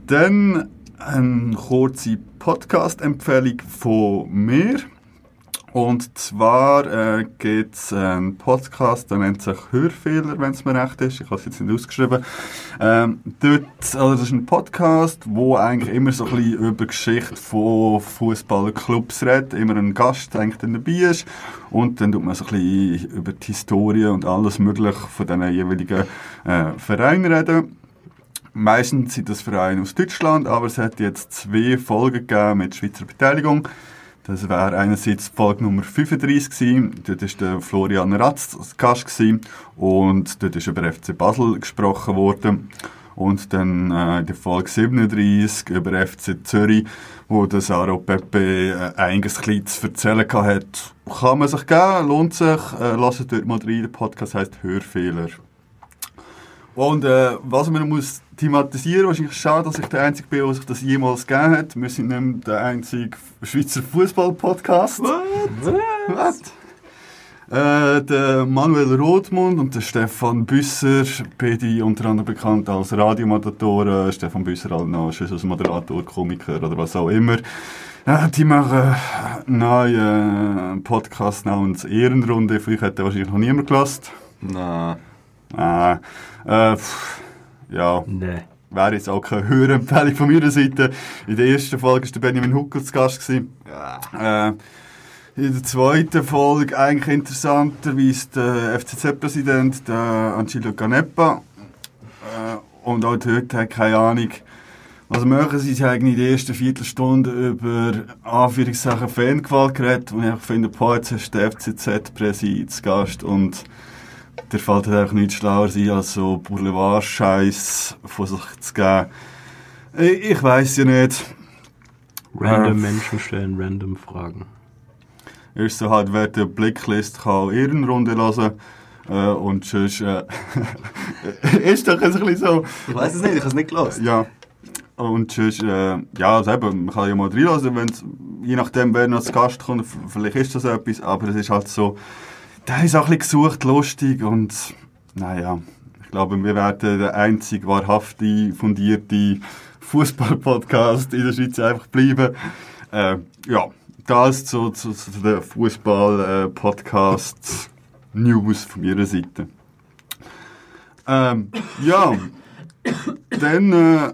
Dann eine kurze Podcast-Empfehlung von mir. Und zwar äh, gibt es einen Podcast, der nennt sich Hörfehler, wenn es mir recht ist. Ich habe es jetzt nicht ausgeschrieben. Ähm, dort, also das ist ein Podcast, wo eigentlich immer so ein bisschen über Geschichte von Fußballclubs redet. Immer ein Gast eigentlich dann dabei ist. Und dann tut man so ein bisschen über die Historie und alles Mögliche von diesen jeweiligen äh, Vereinen reden. Meistens sind das Vereine aus Deutschland, aber es hat jetzt zwei Folgen gegeben mit Schweizer Beteiligung. Das wäre einerseits Folge Nummer 35 gewesen. Dort war der Florian Ratz Gast gewesen. und dort ist über FC Basel gesprochen worden. Und dann äh, in der Folge 37 über FC Zürich, wo der Saro Pepe äh, einiges zu erzählen hat. Kann man sich geben, lohnt sich. Äh, lasst dort mal rein. Der Podcast heisst Hörfehler. Und äh, was man muss thematisieren, wahrscheinlich schade, dass ich der Einzige bin, der sich das jemals gegeben hat. Wir sind nicht der einzige Schweizer Fußball-Podcast. Was? Äh, der Manuel Rothmund und der Stefan Büsser, beide unter anderem bekannt als Radiomoderatoren, Stefan Büsser halt noch als Moderator, Komiker oder was auch immer. Äh, die machen einen neuen Podcast namens Ehrenrunde, vielleicht hat er wahrscheinlich noch niemand gelassen. Nein. Äh, pff, ja, Nee. wäre jetzt auch keine Hörempfehlung von meiner Seite. In der ersten Folge war Benjamin Huckel zu Gast. Gewesen. Äh, in der zweiten Folge eigentlich interessanterweise der FCZ-Präsident, Angelo Canepa. Äh, und auch dort hat keine Ahnung, was machen sie? Sie haben in der ersten Viertelstunde über Anführungssachen Fangewalt geredet und ich finde, boah, jetzt hast du den FCZ-Präsident zu Gast und der fällt halt einfach nichts schlauer sein, als so Boulevard-Scheiß von sich zu geben. Ich, ich weiß ja nicht. Random Äh, Menschen stellen random Fragen. Ist so halt, wer die Blicklist kann Ehrenrunde hören äh, und sonst äh, ist doch ein bisschen so. Ich weiß es nicht, ich habe es nicht gelesen. Ja. Und sonst, äh, ja, also eben, man kann ja mal reinlassen, wenn's, je nachdem, wer noch als Gast kommt, vielleicht ist das etwas, aber es ist halt so, da ist auch ein bisschen gesucht, lustig und, naja, ich glaube, wir werden der einzig wahrhafte, fundierte Fußball-Podcast in der Schweiz einfach bleiben. Äh, ja, das zu, zu, zu den Fußball-Podcast-News von meiner Seite. Ähm, ja, dann äh,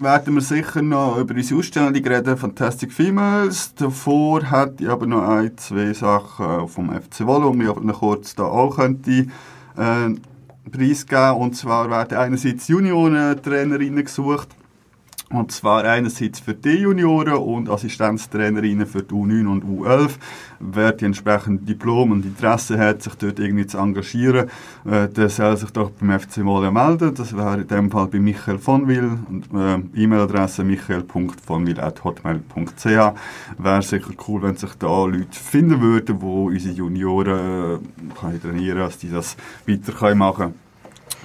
werden wir sicher noch über unsere Ausstellung reden, Fantastic Females. Davor hätte ich aber noch ein, zwei Sachen vom FC Wolle, die ich aber noch kurz da auch könnte, äh, preisgeben. Und zwar werden einerseits Junioren-Trainerinnen gesucht, und zwar einerseits für die Junioren und Assistenztrainerinnen für die U9 und U11. Wer die entsprechenden Diplom und Interesse hat, sich dort irgendwie zu engagieren, äh, der soll sich doch beim FC Molle melden. Das wäre in dem Fall bei Michael von Will. Und, äh, E-Mail-Adresse michael.vonwill.hotmail.ch Wäre sicher cool, wenn sich da Leute finden würden, die unsere Junioren äh, trainieren können, dass die das weiter machen können.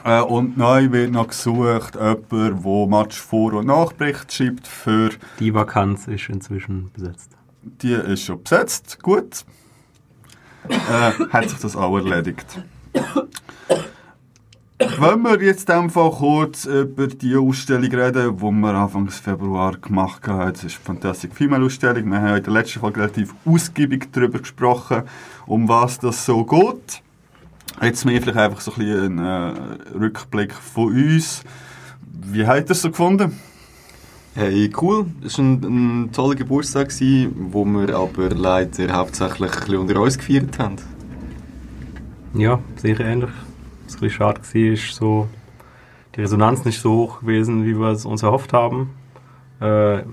Äh, und neu wird noch gesucht, jemand, der Match Vor- und Nachbericht schreibt für... Die Vakanz ist inzwischen besetzt. Die ist schon besetzt, gut. Äh, hat sich das auch erledigt. Wenn wir jetzt einfach kurz über die Ausstellung reden, die wir Anfang Februar gemacht haben, das ist die Fantastic Female Ausstellung. Wir haben in der letzten Folge relativ ausgiebig darüber gesprochen, um was das so geht. Jetzt mehr vielleicht einfach so ein bisschen ein äh, Rückblick von uns. Wie habt ihr es so gefunden? Hey, cool. Es war ein, ein toller Geburtstag, gewesen, wo wir aber leider hauptsächlich ein bisschen unter uns gefeiert haben. Ja, sehr ähnlich. Was ein bisschen schade war, ist so, die Resonanz nicht so hoch gewesen, wie wir es uns erhofft haben. Äh,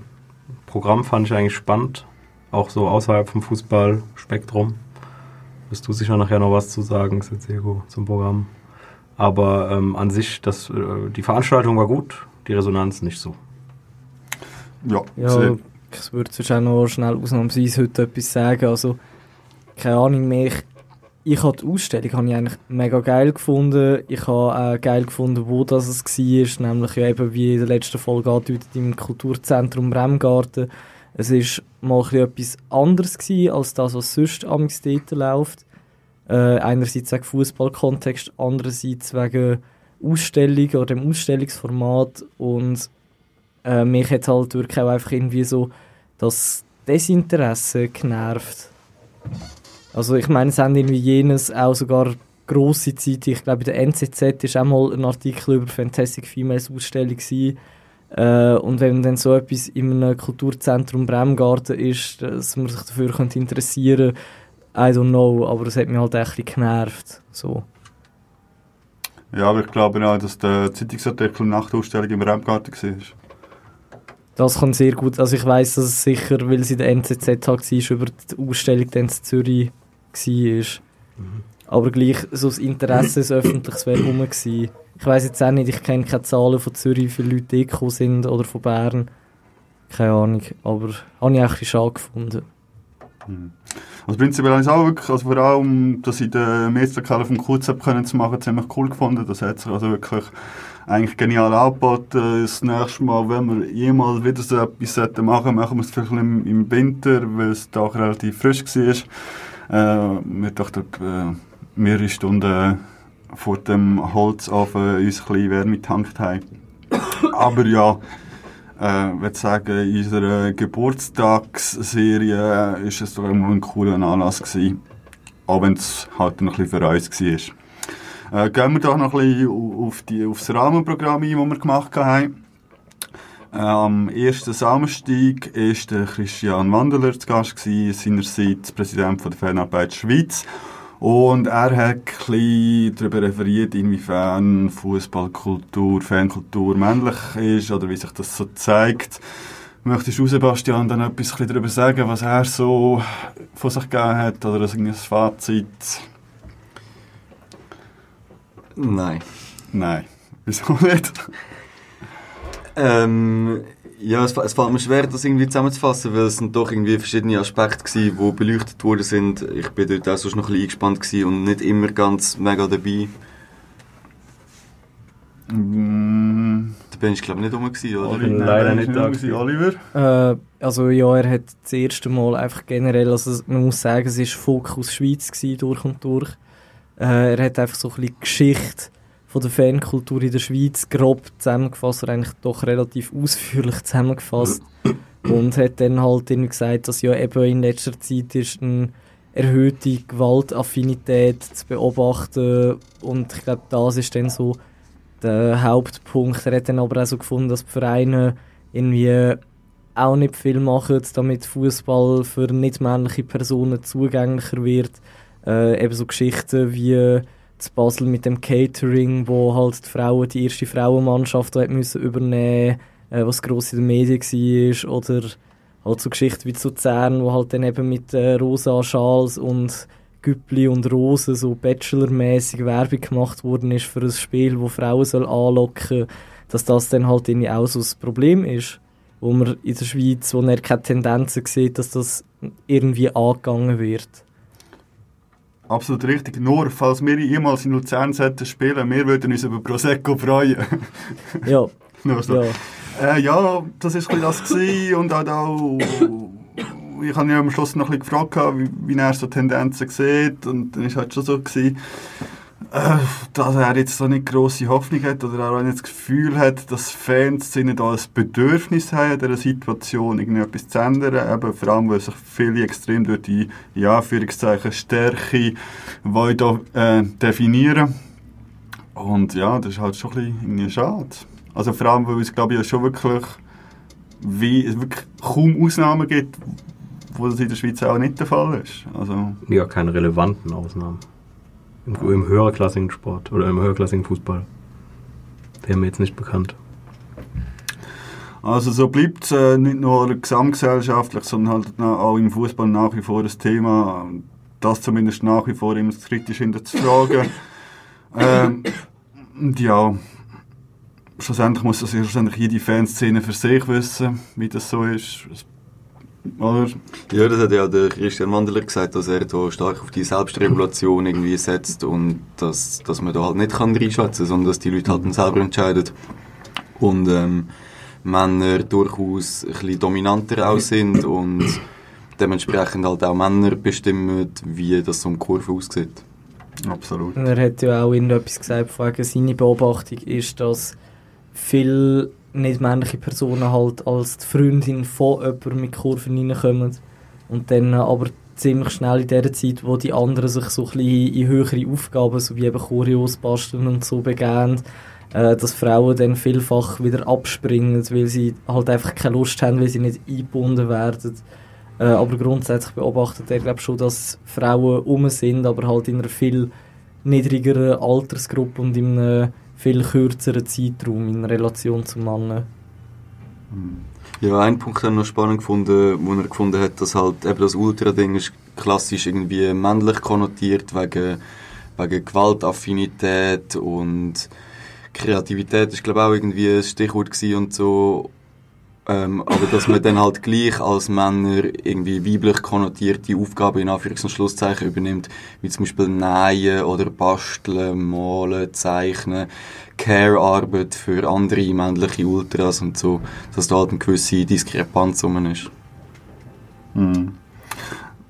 Programm fand ich eigentlich spannend, auch so außerhalb vom Fußballspektrum. Wirst du sicher nachher noch was zu sagen, Setsego, zum Programm. Aber ähm, an sich, das, äh, die Veranstaltung war gut, die Resonanz nicht so. Ja, Ja, ich würde auch noch schnell ausnahmsweise heute etwas sagen. Also, keine Ahnung mehr. Ich, ich habe die Ausstellung habe ich eigentlich mega geil gefunden. Ich habe auch geil gefunden, wo das es war. Nämlich ja eben, wie in der letzten Folge angedeutet, im Kulturzentrum Bremgarten. Es war mal etwas anderes gewesen, als das, was sonst am dort läuft. Äh, einerseits wegen Fußballkontext, andererseits wegen Ausstellung oder dem Ausstellungsformat. Und äh, mich hat halt wirklich auch einfach irgendwie so das Desinteresse genervt. Also ich meine, es haben irgendwie jenes auch sogar grosse Zeit, ich glaube in der NZZ ist auch mal ein Artikel über Fantastic Females Ausstellung gewesen. Äh, und wenn dann so etwas in einem Kulturzentrum Bremgarten ist, dass man sich dafür könnte interessieren I don't know, aber es hat mich halt echt genervt. So. ja, aber ich glaube auch, dass der Zeitungsartikel nach der Ausstellung im Remgarten war. Das kann sehr gut, also ich weiß, dass es sicher, weil es in der NZZ halt war, über die Ausstellung dann in Zürich war. Aber gleich so das Interesse, das Öffentliches wäre rum gewesen. Ich weiß jetzt auch nicht, ich kenne keine Zahlen von Zürich, wie viele Leute gekommen sind oder von Bern. Keine Ahnung, aber habe ich auch ein schade gefunden. Also prinzipiell habe ich es auch wirklich, also vor allem, dass ich den Meisterkeller vom QZEP können zu machen, ziemlich cool gefunden. Das hat sich also wirklich eigentlich genial angeboten. Das nächste Mal, wenn wir jemals wieder so etwas sollten machen, machen wir es vielleicht im, im Winter, weil es da auch relativ frisch war. Äh, wir dort, äh, mehrere Stunden vor dem Holzofen uns ein Wärme getankt haben. Aber ja, äh, ich würde sagen, in unserer Geburtstagsserie ist es doch immer ein cooler Anlass gewesen. Auch wenn es halt ein bisschen für uns war. Äh, gehen wir doch noch ein auf, die, auf das Rahmenprogramm ein, das wir gemacht haben. Äh, Am ersten Samstag war Christian Wandeler zu Gast, seinerseits Präsident der Fanarbeit Schweiz. Und er hat ein darüber referiert, inwiefern Fußballkultur, Fankultur männlich ist oder wie sich das so zeigt. Möchtest du, Sebastian, dann etwas darüber sagen, was er so von sich gegeben hat oder ein Fazit? Nein. Nein. Wieso nicht? Ähm, ja, es, es fällt mir schwer, das irgendwie zusammenzufassen, weil es sind doch irgendwie verschiedene Aspekte gewesen, die beleuchtet worden sind. Ich bin dort auch sonst noch ein bisschen eingespannt gewesen und nicht immer ganz mega dabei. Mm, Da bin ich glaube ich nicht rum gewesen, oder? Oli, nein, leider nicht ist da gewesen. Oliver? Äh, also ja, er hat das erste Mal einfach generell, also man muss sagen, es war Fokus Schweiz gewesen, durch und durch. Äh, er hat einfach so ein bisschen Geschichte von der Fankultur in der Schweiz grob zusammengefasst, oder eigentlich doch relativ ausführlich zusammengefasst. und hat dann halt irgendwie gesagt, dass ja eben in letzter Zeit ist eine erhöhte Gewaltaffinität zu beobachten und ich glaube, das ist dann so der Hauptpunkt. Er hat dann aber auch so gefunden, dass die Vereine irgendwie auch nicht viel machen, damit Fußball für nicht männliche Personen zugänglicher wird. Äh, eben so Geschichten wie zu Basel mit dem Catering, wo halt die Frauen die erste Frauenmannschaft hat müssen übernehmen, äh, was gross in den Medien war, oder halt so Geschichten wie zu Luzern, wo halt dann eben mit äh, rosa Schals und Güppli und Rosen so Bachelor-mäßig Werbung gemacht worden ist für ein Spiel, wo Frauen soll anlocken, dass das dann halt irgendwie auch so ein Problem ist, wo man in der Schweiz, wo er keine Tendenzen sieht, dass das irgendwie angegangen wird. Absolut richtig. Nur, falls wir jemals in Luzern sollten spielen, wir würden uns über Prosecco freuen. Ja, Nur so. ja. Äh, ja, das war das gewesen. und auch, ich habe ja am Schluss noch ein bisschen gefragt, wie, wie er so Tendenzen sieht und dann war halt schon so, gewesen, dass er jetzt so nicht grosse Hoffnung hat oder auch nicht das Gefühl hat, dass Fans nicht ein Bedürfnis haben, dieser Situation irgendwie etwas zu ändern, eben vor allem, weil sich viele extrem durch die, ja, Anführungszeichen, Stärke wollen äh, definieren und ja, das ist halt schon ein bisschen schade. Also vor allem, weil es glaube ich schon wirklich, wie, es wirklich kaum Ausnahmen gibt, wo das in der Schweiz auch nicht der Fall ist. Also, Ja, keine relevanten Ausnahmen. Im, im höherklassigen Sport oder im höherklassigen Fußball. Wäre mir jetzt nicht bekannt. also so bleibt es äh, nicht nur gesamtgesellschaftlich, sondern halt auch im Fußball nach wie vor das Thema, das zumindest nach wie vor immer kritisch hinterzufragen. ähm, und ja, schlussendlich muss das ja schlussendlich jede Fanszene für sich wissen, wie das so ist. Es- Oder? Ja, das hat ja der Christian Wandeler gesagt, dass er da stark auf die Selbstregulation irgendwie setzt und dass, dass man da halt nicht kann reinschätzen kann, sondern dass die Leute halt dann selber entscheiden. Und ähm, Männer durchaus ein bisschen dominanter auch sind und dementsprechend halt auch Männer bestimmen, wie das so eine Kurve aussieht. Absolut. Und er hat ja auch irgendetwas gesagt, von seine Beobachtung ist, dass viele nicht männliche Personen halt als die Freundin von jemandem mit Kurven reinkommen und dann aber ziemlich schnell in der Zeit, wo die anderen sich so ein in höhere Aufgaben, so wie eben Choreos basteln und so begeben, äh, dass Frauen dann vielfach wieder abspringen, weil sie halt einfach keine Lust haben, weil sie nicht eingebunden werden. Äh, aber grundsätzlich beobachtet er glaub schon, dass Frauen um sind, aber halt in einer viel niedrigeren Altersgruppe und in einem viel kürzeren Zeitraum in Relation zu Männern. Ja, ein Punkt habe ich noch spannend gefunden, wo er gefunden hat, dass halt eben das Ultra-Ding ist klassisch irgendwie männlich konnotiert, wegen, wegen Gewaltaffinität und Kreativität ist glaube auch irgendwie ein Stichwort gewesen und so. Ähm, aber dass man dann halt gleich als Männer irgendwie weiblich konnotierte Aufgaben in Anführungs- und Schlusszeichen übernimmt, wie zum Beispiel Nähen oder Basteln, Malen, Zeichnen, Care-Arbeit für andere männliche Ultras und so, dass da halt eine gewisse Diskrepanz rum ist. Mhm.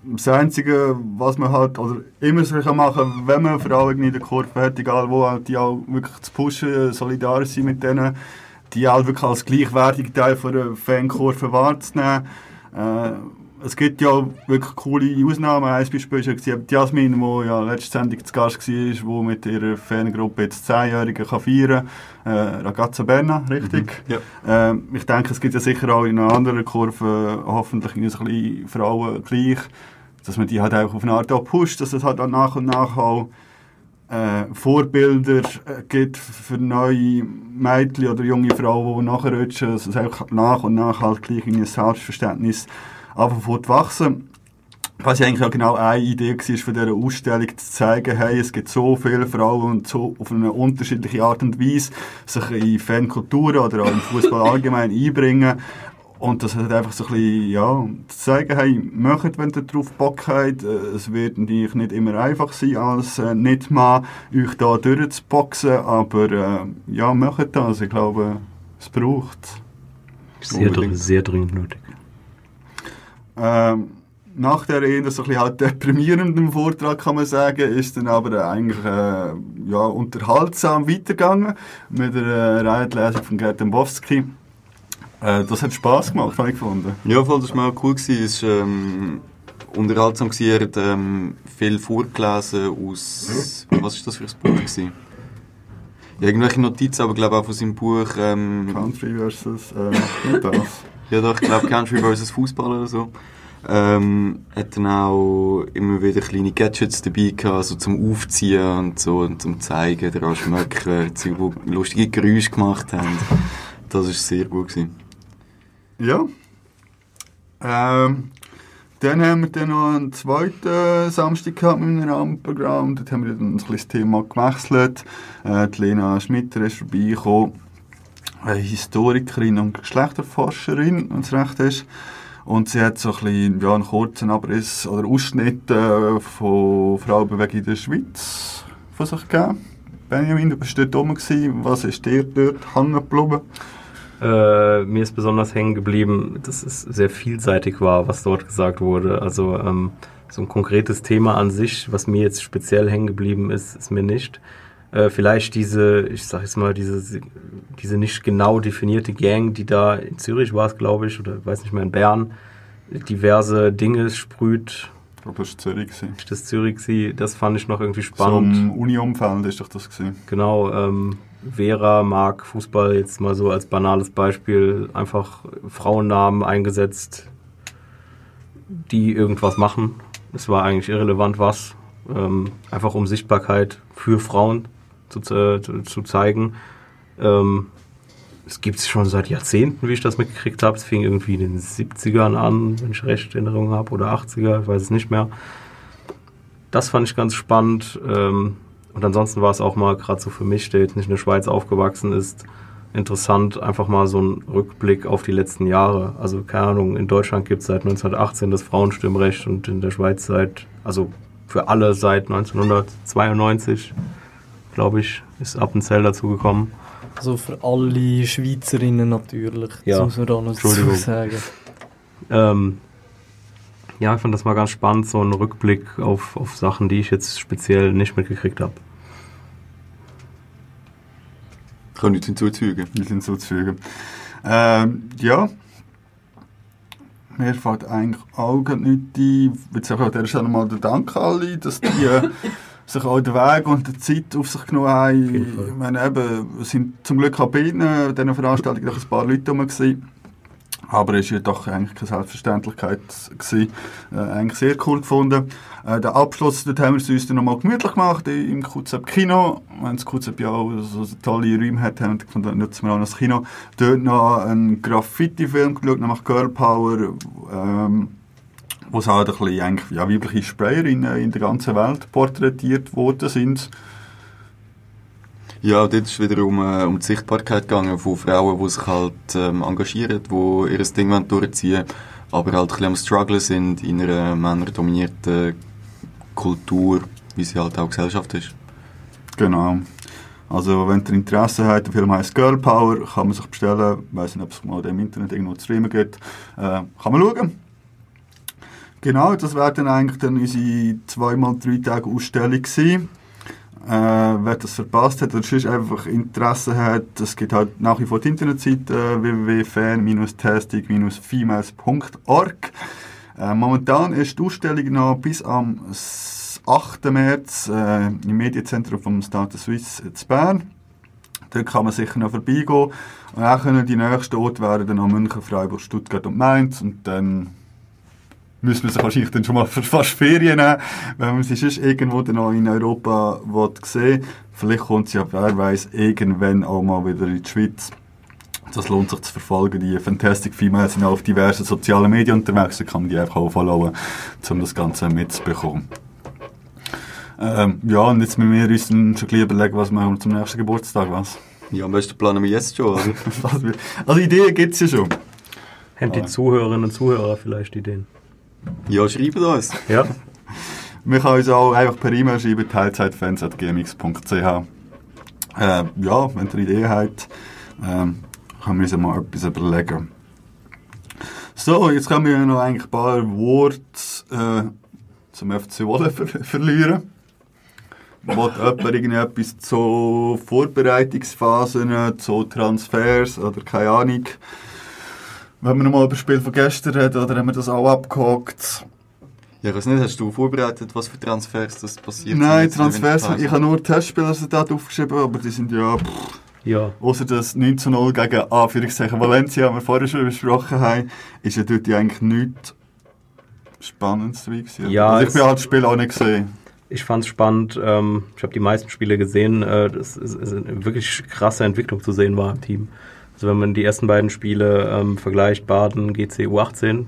Das Einzige, was man halt, oder immer so kann machen wenn man Frauen in der Kurve hat, egal wo, halt die auch wirklich zu pushen, solidarisch sein mit denen, die auch wirklich als gleichwertigen Teil von der Fankurve wahrzunehmen. Äh, es gibt ja wirklich coole Ausnahmen. Ein Beispiel war ja die Jasmin, die ja letzte Sendung zu Gast war, die mit ihrer Fangruppe jetzt 10-Jährige kann feiern kann. Äh, Ragazza Berna, richtig? Ja. Ähm, ich denke, es gibt ja sicher auch in einer anderen Kurve hoffentlich ein bisschen Frauen gleich, dass man die halt auch auf eine Art auch pusht, dass es halt dann nach und nach auch äh, Vorbilder äh, gibt für neue Mädchen oder junge Frauen, die nachrutschen, dass es einfach nach und nach halt gleich in ein Selbstverständnis anfängt wachsen. Was eigentlich auch genau eine Idee war von dieser Ausstellung, zu zeigen, hey, es gibt so viele Frauen und so auf eine unterschiedliche Art und Weise sich in Fankulturen oder auch im Fußball allgemein einbringen. Und das hat einfach so ein bisschen, ja, zu zeigen, hey, macht, wenn ihr darauf Bock habt. Äh, Es wird natürlich nicht immer einfach sein, als äh, nicht mal euch da durchzuboxen, aber äh, ja, macht das. Ich glaube, es braucht Sehr, dr sehr dringend nötig. Ähm, nach der eher so ein bisschen halt deprimierenden Vortrag kann man sagen, ist dann aber eigentlich äh, ja, unterhaltsam weitergegangen mit der äh, Reihenlesung von Gerd Dembowski. Äh, das hat Spass gemacht, habe ich gefunden. Ja, voll, das war mal cool. Gewesen. Es war ähm, unterhaltsam. Gewesen. Er hat ähm, viel vorgelesen aus... Was war das für ein Buch? Gewesen? Ja, irgendwelche Notizen, aber ich glaube auch von seinem Buch... Ähm, Country versus äh, das. ja, doch, ich glaube Country vs. Fußball oder so. Ähm, hat dann auch immer wieder kleine Gadgets dabei gehabt, so zum Aufziehen und so, und zum Zeigen, daran schmecken, Zeug, die lustige Geräusche gemacht haben. Das war sehr gut. Gewesen. Ja. Ähm, dann haben wir dann noch einen zweiten Samstag gehabt mit einem Rahmenprogramm. Dort haben wir dann ein das Thema gewechselt. Äh, die Lena Schmitter ist vorbeigekommen. Eine Historikerin und Geschlechterforscherin, wenn es recht ist. Und sie hat so ein bisschen, ja, einen kurzen Abriss oder Ausschnitt äh, von Frauenbewegung in der Schweiz von sich gegeben. Benjamin, du bist dort oben. Was ist dir dort hängen geblieben? Äh, mir ist besonders hängen geblieben, dass es sehr vielseitig war, was dort gesagt wurde. Also ähm, so ein konkretes Thema an sich, was mir jetzt speziell hängen geblieben ist, ist mir nicht. Äh, vielleicht diese, ich sag jetzt mal, diese, diese nicht genau definierte Gang, die da in Zürich war es, glaube ich, oder weiß nicht mehr, in Bern, diverse Dinge sprüht. Ich glaube, das war Zürich. Das Zürich, das fand ich noch irgendwie So spannend. im Uni-Umfeld ist doch das gewesen. Genau, ähm, Vera mag Fußball jetzt mal so als banales Beispiel einfach Frauennamen eingesetzt, die irgendwas machen. Es war eigentlich irrelevant was, ähm, einfach um Sichtbarkeit für Frauen zu, ze- zu, zeigen. Ähm, es gibt es schon seit Jahrzehnten, wie ich das mitgekriegt habe. Es fing irgendwie in den 70ern an, wenn ich recht in Erinnerung habe, oder 80er, ich weiß es nicht mehr. Das fand ich ganz spannend. Ähm, und ansonsten war es auch mal, gerade so für mich, der jetzt nicht in der Schweiz aufgewachsen ist, interessant, einfach mal so einen Rückblick auf die letzten Jahre. Also, keine Ahnung, in Deutschland gibt es seit 1918 das Frauenstimmrecht und in der Schweiz seit, also für alle seit 1992, glaube ich, ist Appenzell dazu gekommen. Also für alle Schweizerinnen natürlich, Ja. das muss man da noch dazu sagen. Ähm, ja, ich fand das mal ganz spannend, so einen Rückblick auf, auf Sachen, die ich jetzt speziell nicht mitgekriegt habe. Ich kann nichts hinzufügen. Wir sind zuzufügen. Ähm, ja. Mir fällt eigentlich auch grad nicht ein. Ich sage an dieser Stelle nochmal den Dank an alle, dass die äh, sich auch den Weg und die Zeit auf sich genommen haben. Ich meine, eben, es sind zum Glück auch bei ihnen, diesen Veranstaltungen noch ein paar Leute rum. Gewesen. Aber es war ja doch eigentlich keine Selbstverständlichkeit. Gewesen. Äh, eigentlich sehr cool gefunden. Äh, den Abschluss dort haben wir es uns dann nochmal gemütlich gemacht im QZEP Kino. Wenn das QZEP ja auch so, tolle Räume hat, haben wir nutzen wir auch noch das Kino. Dort noch einen Graffiti-Film geschaut, nämlich Girl Power. Ähm, wo es halt ein bisschen ja, weibliche Sprayerinnen in der ganzen Welt porträtiert worden sind. Ja, dort ist es wieder um, äh, um die Sichtbarkeit gegangen von Frauen, die sich halt ähm, engagieren, die ihr Ding wollen durchziehen aber halt ein bisschen am Strugglen sind in einer männerdominierten Kultur, wie sie halt auch Gesellschaft ist. Genau. Also, wenn ihr Interesse habt, der Film heisst Girl Power, kann man sich bestellen. Ich weiß nicht, ob es mal im Internet irgendwo zu streamen gibt. Äh, kann man schauen. Genau, das wäre dann eigentlich dann unsere zweimal drei Tage Ausstellung gewesen. Äh, wer das verpasst hat oder sonst einfach Interesse hat, es gibt halt nach wie vor die Internetseite äh, www.fan-tastic-females.org. Äh, momentan ist die Ausstellung noch bis am s- 8. März äh, im Medienzentrum vom Status Suisse in Bern. Dort kann man sicher noch vorbeigehen. Und dann können die nächsten Orte wären dann München, Freiburg, Stuttgart und Mainz. Und dann müssen wir sich wahrscheinlich dann schon mal für fast Ferien nehmen, wenn man sie sonst irgendwo dann noch in Europa will sehen Vielleicht kommt sie ja, wer weiß, irgendwann auch mal wieder in die Schweiz. Das lohnt sich zu verfolgen. Die Fantastic Females sind auch auf diversen sozialen Medien unterwegs. Da kann man die einfach auch followen, um das Ganze mitzubekommen. Ähm, ja, und jetzt müssen wir uns schon gleich überlegen, was machen wir zum nächsten Geburtstag. Was? Ja, am besten planen wir jetzt schon, also Ideen gibt es ja schon. Haben die Ah. Zuhörerinnen und Zuhörer vielleicht Ideen? Ja, schreibt uns. Ja? Wir können uns auch einfach per E-Mail schreiben, teilzeitfans.gmx.ch. Äh, ja, wenn ihr Ideen habt, ähm, können wir uns mal etwas überlegen. So, jetzt können wir noch eigentlich ein paar Worte äh, zum FC Wolle ver verlieren. Will jemand irgendetwas zu Vorbereitungsphasen, zu Transfers oder keine Ahnung. Wenn wir nochmal über das Spiel von gestern reden, oder haben wir das auch abgehakt? Ja, ich weiß nicht, hast du vorbereitet, was für Transfers das passiert Nein, Transfers, ich habe nur Testspielresultate aufgeschrieben, aber die sind ja, pff, Ja, außer das 9 zu 0 gegen Anführungszeichen Valencia, die wir vorher schon besprochen haben, ist ja dort ja eigentlich nichts Spannendes dabei gewesen. Ja, also ich bin halt das Spiel auch nicht gesehen. ich fand es spannend. Ähm, ich habe die meisten Spiele gesehen. Äh, das ist, ist eine wirklich krasse Entwicklung zu sehen war im Team. Also wenn man die ersten beiden Spiele ähm, vergleicht, Baden, GC U18,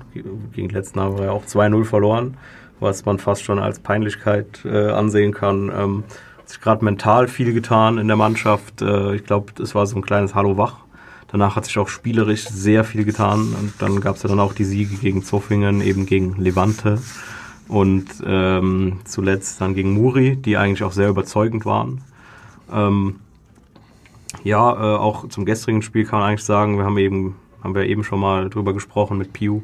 gegen letzten haben wir ja auch 2-0 verloren, was man fast schon als Peinlichkeit äh, ansehen kann. Ähm, hat sich gerade mental viel getan in der Mannschaft. Äh, ich glaube, es war so ein kleines Hallo wach. Danach hat sich auch spielerisch sehr viel getan. Und dann gab es ja dann auch die Siege gegen Zofingen, eben gegen Levante. Und ähm, zuletzt dann gegen Muri, die eigentlich auch sehr überzeugend waren. Ähm, ja, äh, auch zum gestrigen Spiel kann man eigentlich sagen, wir haben eben, haben wir eben schon mal drüber gesprochen mit Piu.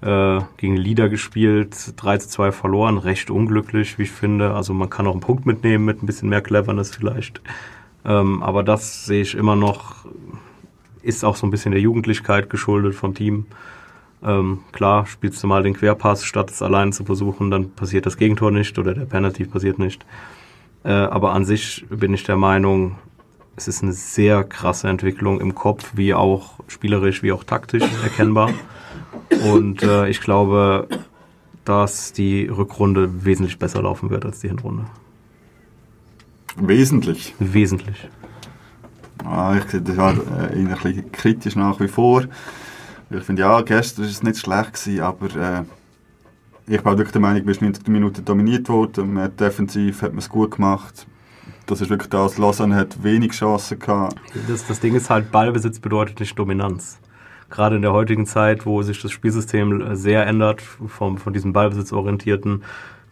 Äh, gegen Lieder gespielt, 3 zu 2 verloren, recht unglücklich, wie ich finde. Also man kann auch einen Punkt mitnehmen mit ein bisschen mehr Cleverness vielleicht. Ähm, aber das sehe ich immer noch, ist auch so ein bisschen der Jugendlichkeit geschuldet vom Team. Ähm, klar, spielst du mal den Querpass, statt es allein zu versuchen, dann passiert das Gegentor nicht oder der Penalty passiert nicht. Äh, aber an sich bin ich der Meinung, es ist eine sehr krasse Entwicklung im Kopf, wie auch spielerisch, wie auch taktisch erkennbar. Und äh, ich glaube, dass die Rückrunde wesentlich besser laufen wird als die Hinrunde. Wesentlich. Wesentlich. Ah, ich sehe das war äh, ein bisschen kritisch nach wie vor. Ich finde, ja, gestern war es nicht schlecht, gewesen, aber äh, ich bin wirklich der Meinung, wir sind 90 Minuten dominiert worden. Defensiv hat man es gut gemacht. Das ist wirklich das. Lausanne hat wenig Chancen gehabt. Das, das Ding ist halt, Ballbesitz bedeutet nicht Dominanz. Gerade in der heutigen Zeit, wo sich das Spielsystem sehr ändert, vom, von diesem Ballbesitzorientierten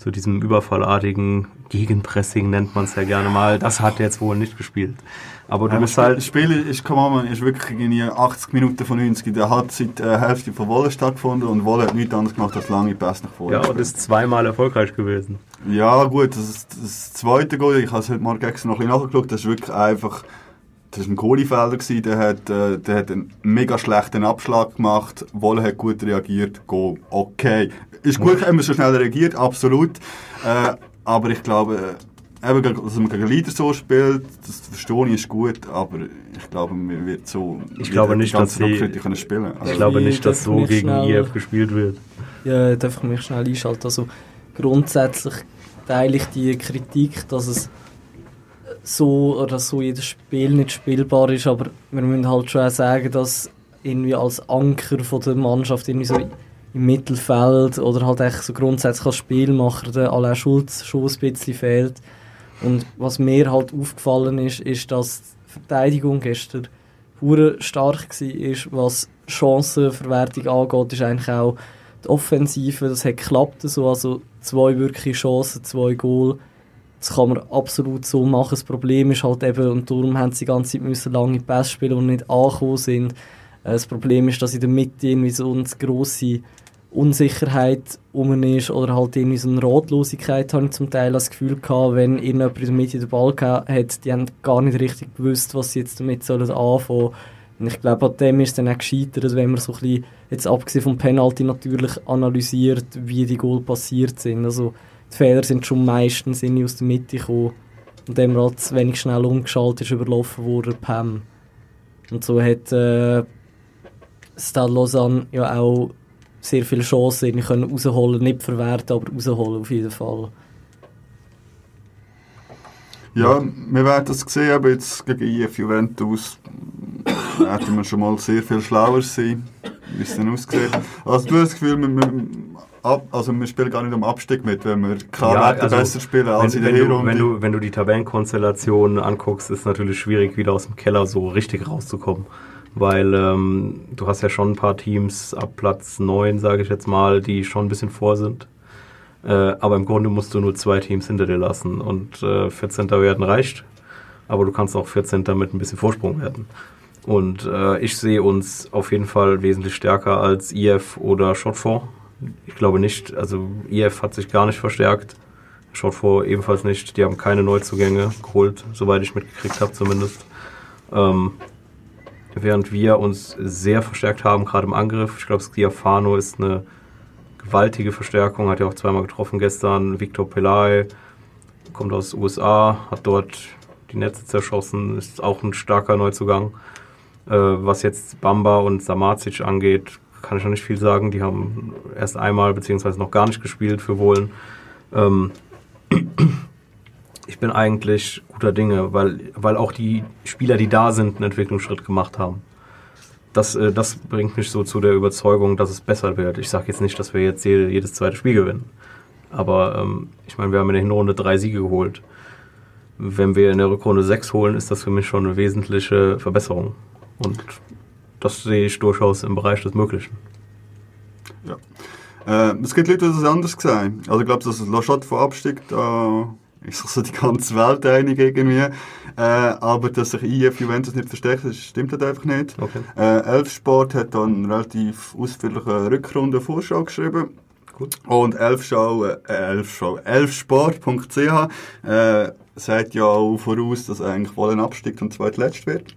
zu diesem überfallartigen Gegenpressing nennt man es ja gerne mal, das hat jetzt wohl nicht gespielt. Aber du musst das halt, Spiel ist, on, ist wirklich irgendwie 80 Minuten von 90 in der Halbzeit äh, Hälfte von Wolle stattgefunden und Wolle hat nichts anderes gemacht als lange Pässe nach vorne. ja, und ist zweimal erfolgreich gewesen. Ja, gut, das, ist das zweite Goal, ich habe es heute Morgen noch ein bisschen nachgeschaut, das ist wirklich einfach, das war ein gewesen, der hat, äh, der hat einen mega schlechten Abschlag gemacht, Wolle hat gut reagiert, Goal, okay. Ist gut, haben wir so schnell reagiert, absolut, äh, aber ich glaube, äh, eben, dass man gegen Leader so spielt, das verstehe ich, ist gut, aber ich glaube, man wird so Ich glaube nicht, dass sie- können spielen. Also, Ich glaube nicht, dass so gegen schnell- IF gespielt wird. Ja, darf ich mich schnell einschalten. Also grundsätzlich teile ich die Kritik, dass es so oder so jedes Spiel nicht spielbar ist, aber wir müssen halt schon auch sagen, dass irgendwie als Anker von der Mannschaft irgendwie so im Mittelfeld oder halt echt so grundsätzlich als Spielmacher der Alain Schulz schon ein bisschen fehlt. Und was mir halt aufgefallen ist, ist, dass die Verteidigung gestern hure stark war, was Chancenverwertung angeht, ist eigentlich auch die Offensive, das hat geklappt so, also zwei wirkliche Chancen, zwei Goal, das kann man absolut so machen. Das Problem ist halt eben, und darum haben sie die ganze Zeit müssen lange Pässe spielen und nicht angekommen sind. Äh, Das Problem ist, dass in der Mitte irgendwie so eine grosse Unsicherheit um ist oder halt irgendwie so eine Ratlosigkeit, habe ich zum Teil das Gefühl gehabt, wenn irgendjemand in der Mitte den Ball hat, die haben gar nicht richtig gewusst, was sie jetzt damit sollen anfangen. Und ich glaube, an dem ist dann auch gescheitert, wenn man so ein bisschen, jetzt abgesehen vom Penalty natürlich analysiert, wie die Goal passiert sind. Also die Fehler sind schon meistens irgendwie aus der Mitte gekommen und halt zu wenig schnell umgeschaltet ist, überlaufen worden, Pam. Und so hat äh, Stade Lausanne ja auch sehr viele Chancen können rausholen, nicht verwerten, aber rausholen auf jeden Fall. Ja, wir werden das sehen, aber jetzt gegen IF Juventus werden wir schon mal sehr viel schlauer sein, wie es dann aussieht. Also du hast das Gefühl, wir, wir, ab, also wir spielen gar nicht um Abstieg mit, wenn wir klar Ja, also, besser spielen als wenn, in der wenn, du, wenn, du, wenn du die Tabellenkonstellation anguckst, ist es natürlich schwierig, wieder aus dem Keller so richtig rauszukommen. Weil ähm, du hast ja schon ein paar Teams ab Platz 9, sage ich jetzt mal, die schon ein bisschen vor sind. Äh, aber im Grunde musst du nur zwei Teams hinter dir lassen. Und äh, 14. werden reicht. Aber du kannst auch 14. mit ein bisschen Vorsprung werden. Und äh, ich sehe uns auf jeden Fall wesentlich stärker als IF oder Shotford. Ich glaube nicht, also IF hat sich gar nicht verstärkt. Schaut vor ebenfalls nicht. Die haben keine Neuzugänge geholt, soweit ich mitgekriegt habe zumindest. Ähm, während wir uns sehr verstärkt haben, gerade im Angriff. Ich glaube, Schiafano ist eine gewaltige Verstärkung, hat ja auch zweimal getroffen gestern. Victor Pelay kommt aus den USA, hat dort die Netze zerschossen, ist auch ein starker Neuzugang. Äh, was jetzt Bamba und Samacic angeht, kann ich noch nicht viel sagen. Die haben erst einmal beziehungsweise noch gar nicht gespielt für Wohlen. Ähm, ich bin eigentlich guter Dinge, weil, weil auch die Spieler, die da sind, einen Entwicklungsschritt gemacht haben. Das, äh, das bringt mich so zu der Überzeugung, dass es besser wird. Ich sage jetzt nicht, dass wir jetzt jede, jedes zweite Spiel gewinnen. Aber ähm, ich meine, wir haben in der Hinrunde drei Siege geholt. Wenn wir in der Rückrunde sechs holen, ist das für mich schon eine wesentliche Verbesserung. Und das sehe ich durchaus im Bereich des Möglichen. Äh, es gibt Leute, die das anders sehen. Also ich glaube, dass das Laschat von Abstieg, da ist sich so die ganze Welt einig irgendwie. Äh, aber dass sich IF Juventus nicht verstärkt, das stimmt halt einfach nicht. Okay. Äh, Elfsport hat dann eine relativ ausführliche Rückrunde Vorschau geschrieben. Gut. Und Elfschau, äh, Elfschau, Elfsport.ch äh, sagt ja auch voraus, dass eigentlich Wollen absteigt und zweitletzt wird.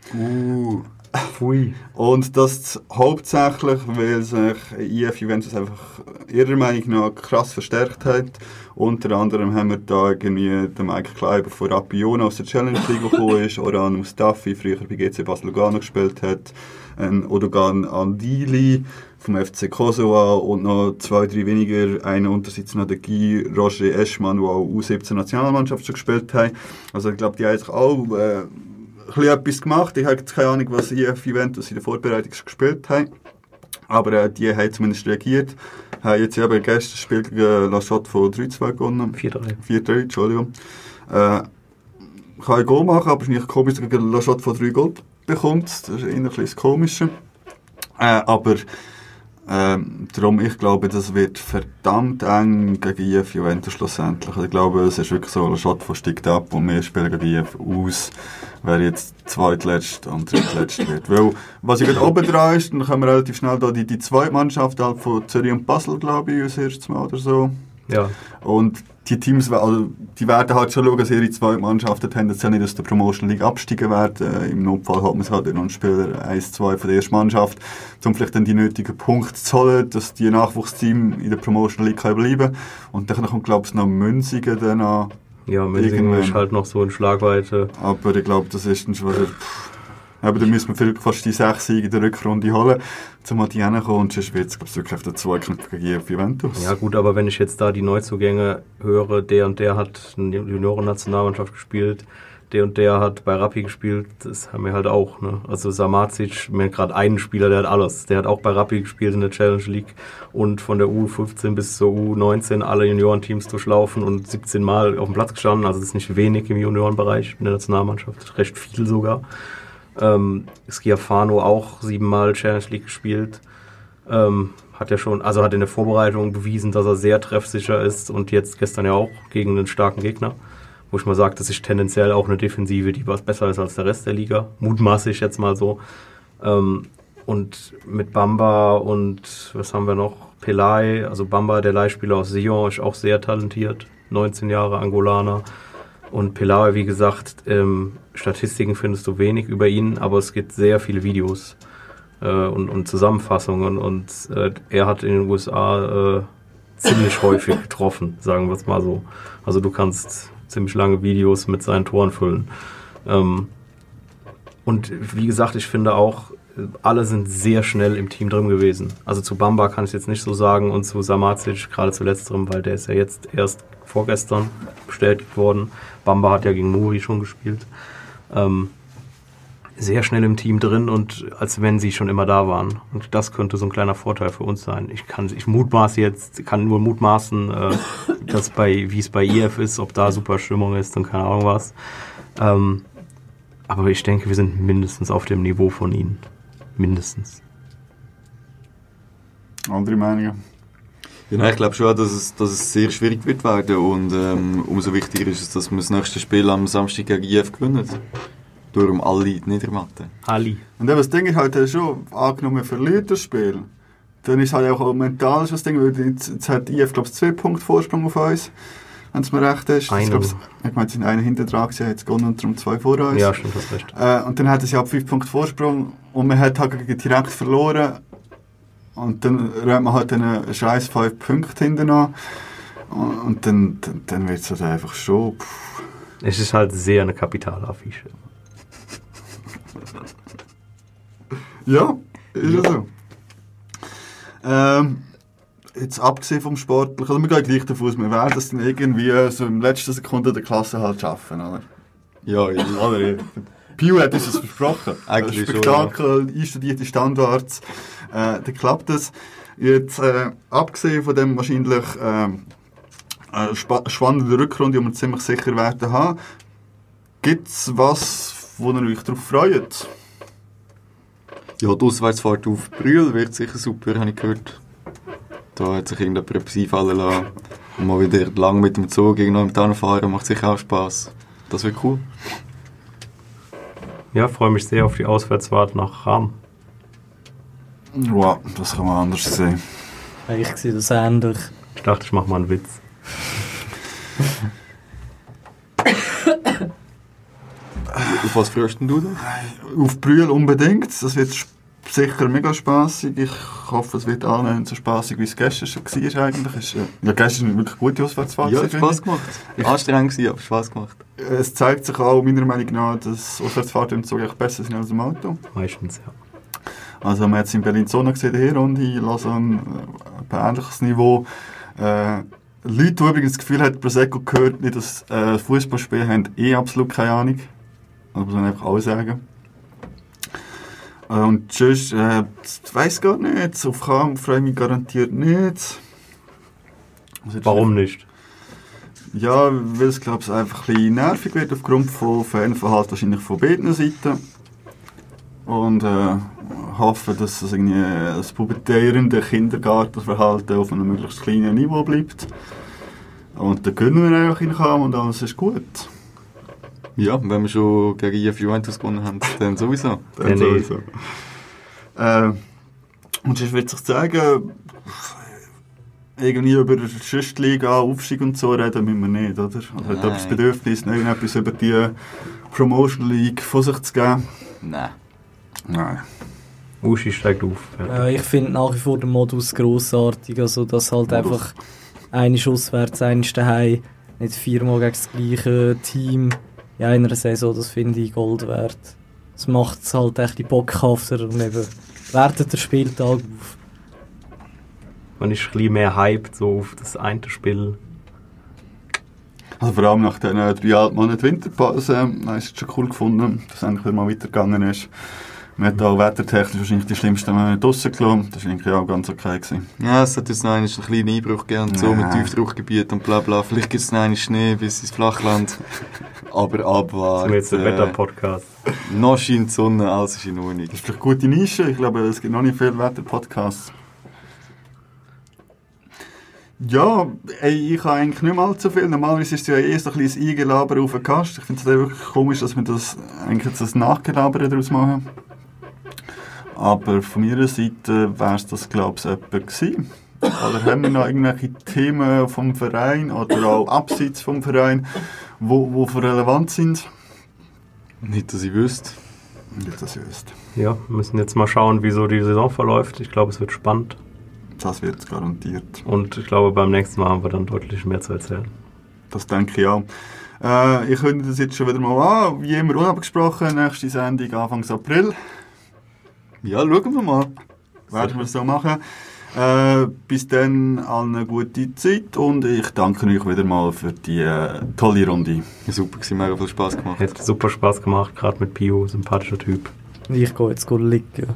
Pfui. Und das hauptsächlich, weil sich IF Juventus einfach ihrer Meinung nach krass verstärkt hat. Unter anderem haben wir da irgendwie den Mike Kleiber von Rapiona aus der Challenge League gekommen ist, Oran Mustafi, früher bei GC Basel Lugano gespielt hat, ein Odogan Andili vom FC Kosovo und noch zwei, drei weniger, einer unterseits noch der Guy Roger Eschmann, der auch U17-Nationalmannschaft schon gespielt hat. Also ich glaube, die haben sich auch äh, etwas gemacht. Ich habe jetzt keine Ahnung, was IF Juventus in der Vorbereitung gespielt haben. Aber äh, die haben zumindest reagiert. Haben jetzt eben gestern das Spiel gegen La Chotte von 3-2 gewonnen. 4-3. 4-3, Entschuldigung. Äh, kann ein Goal machen, aber es ist nicht komisch, dass gegen La Chotte von 3 Goal bekommt. Das ist ein bisschen das Komische. Äh, aber ähm, darum, ich glaube, das wird verdammt eng gegen IF Juventus schlussendlich. Ich glaube, es ist wirklich so, ein Schott von steigt ab und wir spielen gegen IF aus, wer jetzt zweitletzt und drittletzt wird. Weil, was jetzt oben dran ist, dann können wir relativ schnell da die, die zweite Mannschaft halt von Zürich und Basel, glaube ich, als erstes Mal oder so. Ja, Und die Teams, also, die werden halt schon schauen, dass ihre zwei Mannschaften tendenziell nicht aus der Promotion League absteigen werden. Äh, Im Notfall hat man es halt einen Spieler 1, 2 von der ersten Mannschaft, um vielleicht dann die nötigen Punkte zu holen, dass die Nachwuchsteam in der Promotion League können bleiben Und dann kommt, glaube ich, noch Münzigen dann an. ja Irgendwann. ist halt noch so in Schlagweite. Aber ich glaube, das ist dann schon Aber dann müssen wir vielleicht fast die sechs Siege in der Rückrunde holen, um die hinzukommen. Und sonst wird es, wirklich den Zweikampf gegen Juventus. Ja gut, aber wenn ich jetzt da die Neuzugänge höre, der und der hat eine Junioren-Nationalmannschaft gespielt, der und der hat bei Rappi gespielt, das haben wir halt auch. Ne? Also Samacic, mir gerade einen Spieler, der hat alles. Der hat auch bei Rappi gespielt in der Challenge League und von der U15 bis zur U19 alle Juniorenteams durchlaufen und 17 Mal auf dem Platz gestanden. Also das ist nicht wenig im Juniorenbereich in der Nationalmannschaft, recht viel sogar. Ähm, Schiafano auch siebenmal Challenge League gespielt. Ähm, hat ja schon, also hat in der Vorbereitung bewiesen, dass er sehr treffsicher ist und jetzt gestern ja auch gegen einen starken Gegner. Wo ich mal sage, das ist tendenziell auch eine Defensive, die was besser ist als der Rest der Liga. Mutmaße ich jetzt mal so. Ähm, und mit Bamba und was haben wir noch? Pelay, also Bamba, der Leihspieler aus Sion, ist auch sehr talentiert. 19 Jahre Angolaner. Und Pelay, wie gesagt, ähm, Statistiken findest du wenig über ihn, aber es gibt sehr viele Videos äh, und, und Zusammenfassungen. Und äh, er hat in den USA äh, ziemlich häufig getroffen, sagen wir es mal so. Also du kannst ziemlich lange Videos mit seinen Toren füllen. Ähm, und wie gesagt, ich finde auch, alle sind sehr schnell im Team drin gewesen. Also zu Bamba kann ich jetzt nicht so sagen und zu Samacic, gerade zu letzterem, weil der ist ja jetzt erst vorgestern bestätigt worden. Bamba hat ja gegen Muri schon gespielt. Ähm, sehr schnell im Team drin und als wenn sie schon immer da waren. Und das könnte so ein kleiner Vorteil für uns sein. Ich kann, ich mutmaße jetzt, kann nur mutmaßen, äh, dass bei, wie es bei IF ist, ob da super Stimmung ist und keine Ahnung was. Ähm, aber ich denke, wir sind mindestens auf dem Niveau von ihnen. Mindestens. Andere Meinungen? Ja, nein, ich glaube schon, dass es, dass es sehr schwierig wird werden und ähm, umso wichtiger ist es, dass wir das nächste Spiel am Samstag gegen IF gewinnen. Darum alle in die Niedermatte. Ali. Und eben das Ding ist halt schon, angenommen, wir verlieren das Spiel, dann ist halt auch mental das Ding, weil jetzt, jetzt hat IF, glaube ich, zwei Punkte Vorsprung auf uns, wenn es mir recht ist. Einen. Ich meine, es sind einen hinter dran gewesen, jetzt gewonnen und darum zwei vor uns. Ja, stimmt, das recht. Äh, und dann hat es ja fünf Punkte Vorsprung und man hat halt direkt verloren. Und dann räumt man halt einen scheiß fünf Punkte hinten an. Und, dann, dann, dann wird es halt einfach schon. Pff. Es ist halt sehr eine Kapitalaffiche. Ja, ist ja so. Ähm, jetzt abgesehen vom Sportlichen, also wir gehen gleich davon aus, wir werden das dann irgendwie so in letzten Sekunde der Klasse halt schaffen, oder? Ja, ja. Oder? Pio hat uns das versprochen. Eigentlich schon, Spektakel, einstudierte Standards, äh, dann klappt das. Jetzt, äh, abgesehen von dem wahrscheinlich ähm, äh, spa spannenden Rückrunde, die wir ziemlich sicher werden haben, gibt es was, wo ihr euch darauf freut? Ja, die Auswärtsfahrt auf Brühl wird sicher super, habe ich gehört. Da hat sich irgendjemand etwas einfallen lassen. Und mal wieder lang mit dem Zug irgendwo im Tann fahren, macht sicher auch Spass. Das wird cool. Ja, freue mich sehr auf die Auswärtsfahrt nach Ram. Wow, das kann man anders sehen. Ich sehe das ähnlich. Ich dachte, ich mache mal einen Witz. Auf was freust du da? Auf Brühl unbedingt. Das wird sicher mega spaßig. Ich hoffe, es wird annähernd so spaßig, wie es gestern schon war. Eigentlich. Ist, äh, ja, gestern war wirklich gute Auswärtsfahrt. Ja, hat Spass gemacht. Anstrengend gewesen, aber Spass gemacht. ich. Es zeigt sich auch meiner Meinung nach, dass Auswärtsfahrten im Zug echt besser sind als im Auto. Meistens, ja. Also man hat es in Berlin so noch gesehen, die Hinrunde, Lausanne, äh, ein ähnliches Niveau. Äh, Leute, die übrigens das Gefühl haben, Prosecco gehört nicht das äh, Fußballspiel, haben eh absolut keine Ahnung. Das muss man einfach auch sagen. Äh, und sonst, äh, ich weiss gar nicht, auf Kam freue ich mich garantiert nicht. Warum nicht? Ja, weil es glaube ich einfach ein bisschen nervig wird aufgrund von Fanverhalten wahrscheinlich von beiden Seiten. Und äh, hoffe, dass es irgendwie das pubertierende Kindergartenverhalten auf einem möglichst kleinen Niveau bleibt. Und dann können wir einfach in Kam und alles ist gut. Ja, wenn wir schon gegen IF Juventus gewonnen haben, dann sowieso. Dann sowieso. Äh, und sonst würde ich sagen, irgendwie über die Schüchtliga, Aufstieg und so reden müssen wir nicht, oder? Also hat das Bedürfnis, irgendetwas über die Promotion League von sich zu geben? Nein. Nein. Uschi steigt auf. Ja. Ja, ich finde nach wie vor den Modus grossartig, also dass halt Modus. einfach eine auswärts, eine daheim, nicht viermal gegen das gleiche Team in einer Saison, das finde ich Gold wert. Das macht es halt echt die bockhafter und eben wertet der Spieltag auf. Man ist ein bisschen mehr hyped so auf das eine Spiel. Also vor allem nach den äh, drei Monaten Winterpause ähm, habe ich es schon cool gefunden, dass es endlich wieder mal weitergegangen ist. Man hat auch wettertechnisch wahrscheinlich die schlimmsten Monate draussen gelassen. Das war eigentlich auch ganz okay. Gewesen. Ja, es hat jetzt noch einen kleinen Einbruch gegeben, so mit Nein. Tiefdruckgebiet und bla bla. Vielleicht gibt es noch einen Schnee bis ins Flachland. Aber Das abwarten. sind wir jetzt der Wetter-Podcast. Noch scheint die Sonne, alles ist in Ordnung. Das ist vielleicht eine gute Nische. Ich glaube, es gibt noch nicht viele Wetter-Podcasts. Ja, ey, ich habe eigentlich nicht mal zu viel. Normalerweise ist es ja eh so ein bisschen ein Eingelaber auf den Gast. Ich finde es wirklich komisch, dass wir das eigentlich jetzt das Nachgelaber daraus machen. Aber von meiner Seite wäre es das, glaube ich, etwa gewesen. Oder haben wir noch irgendwelche Themen vom Verein oder auch abseits vom Verein, wo, wo für relevant sind? Nicht, dass ich wüsste. Nicht, dass ihr wisst. Ja, wir müssen jetzt mal schauen, wie so die Saison verläuft. Ich glaube, es wird spannend. Das wird garantiert. Und ich glaube, beim nächsten Mal haben wir dann deutlich mehr zu erzählen. Das denke ich auch. Äh, ich kündige das jetzt schon wieder mal an. Wie immer unabgesprochen, nächste Sendung Anfang April. Ja, schauen wir mal. Werden wir so machen. Äh, bis dann allen eine gute Zeit und ich danke euch wieder mal für die äh, tolle Runde. Super, gewesen, mega viel Spass gemacht. Hat super Spaß gemacht, gerade mit Pio, sympathischer Typ. Und ich gehe jetzt liegen.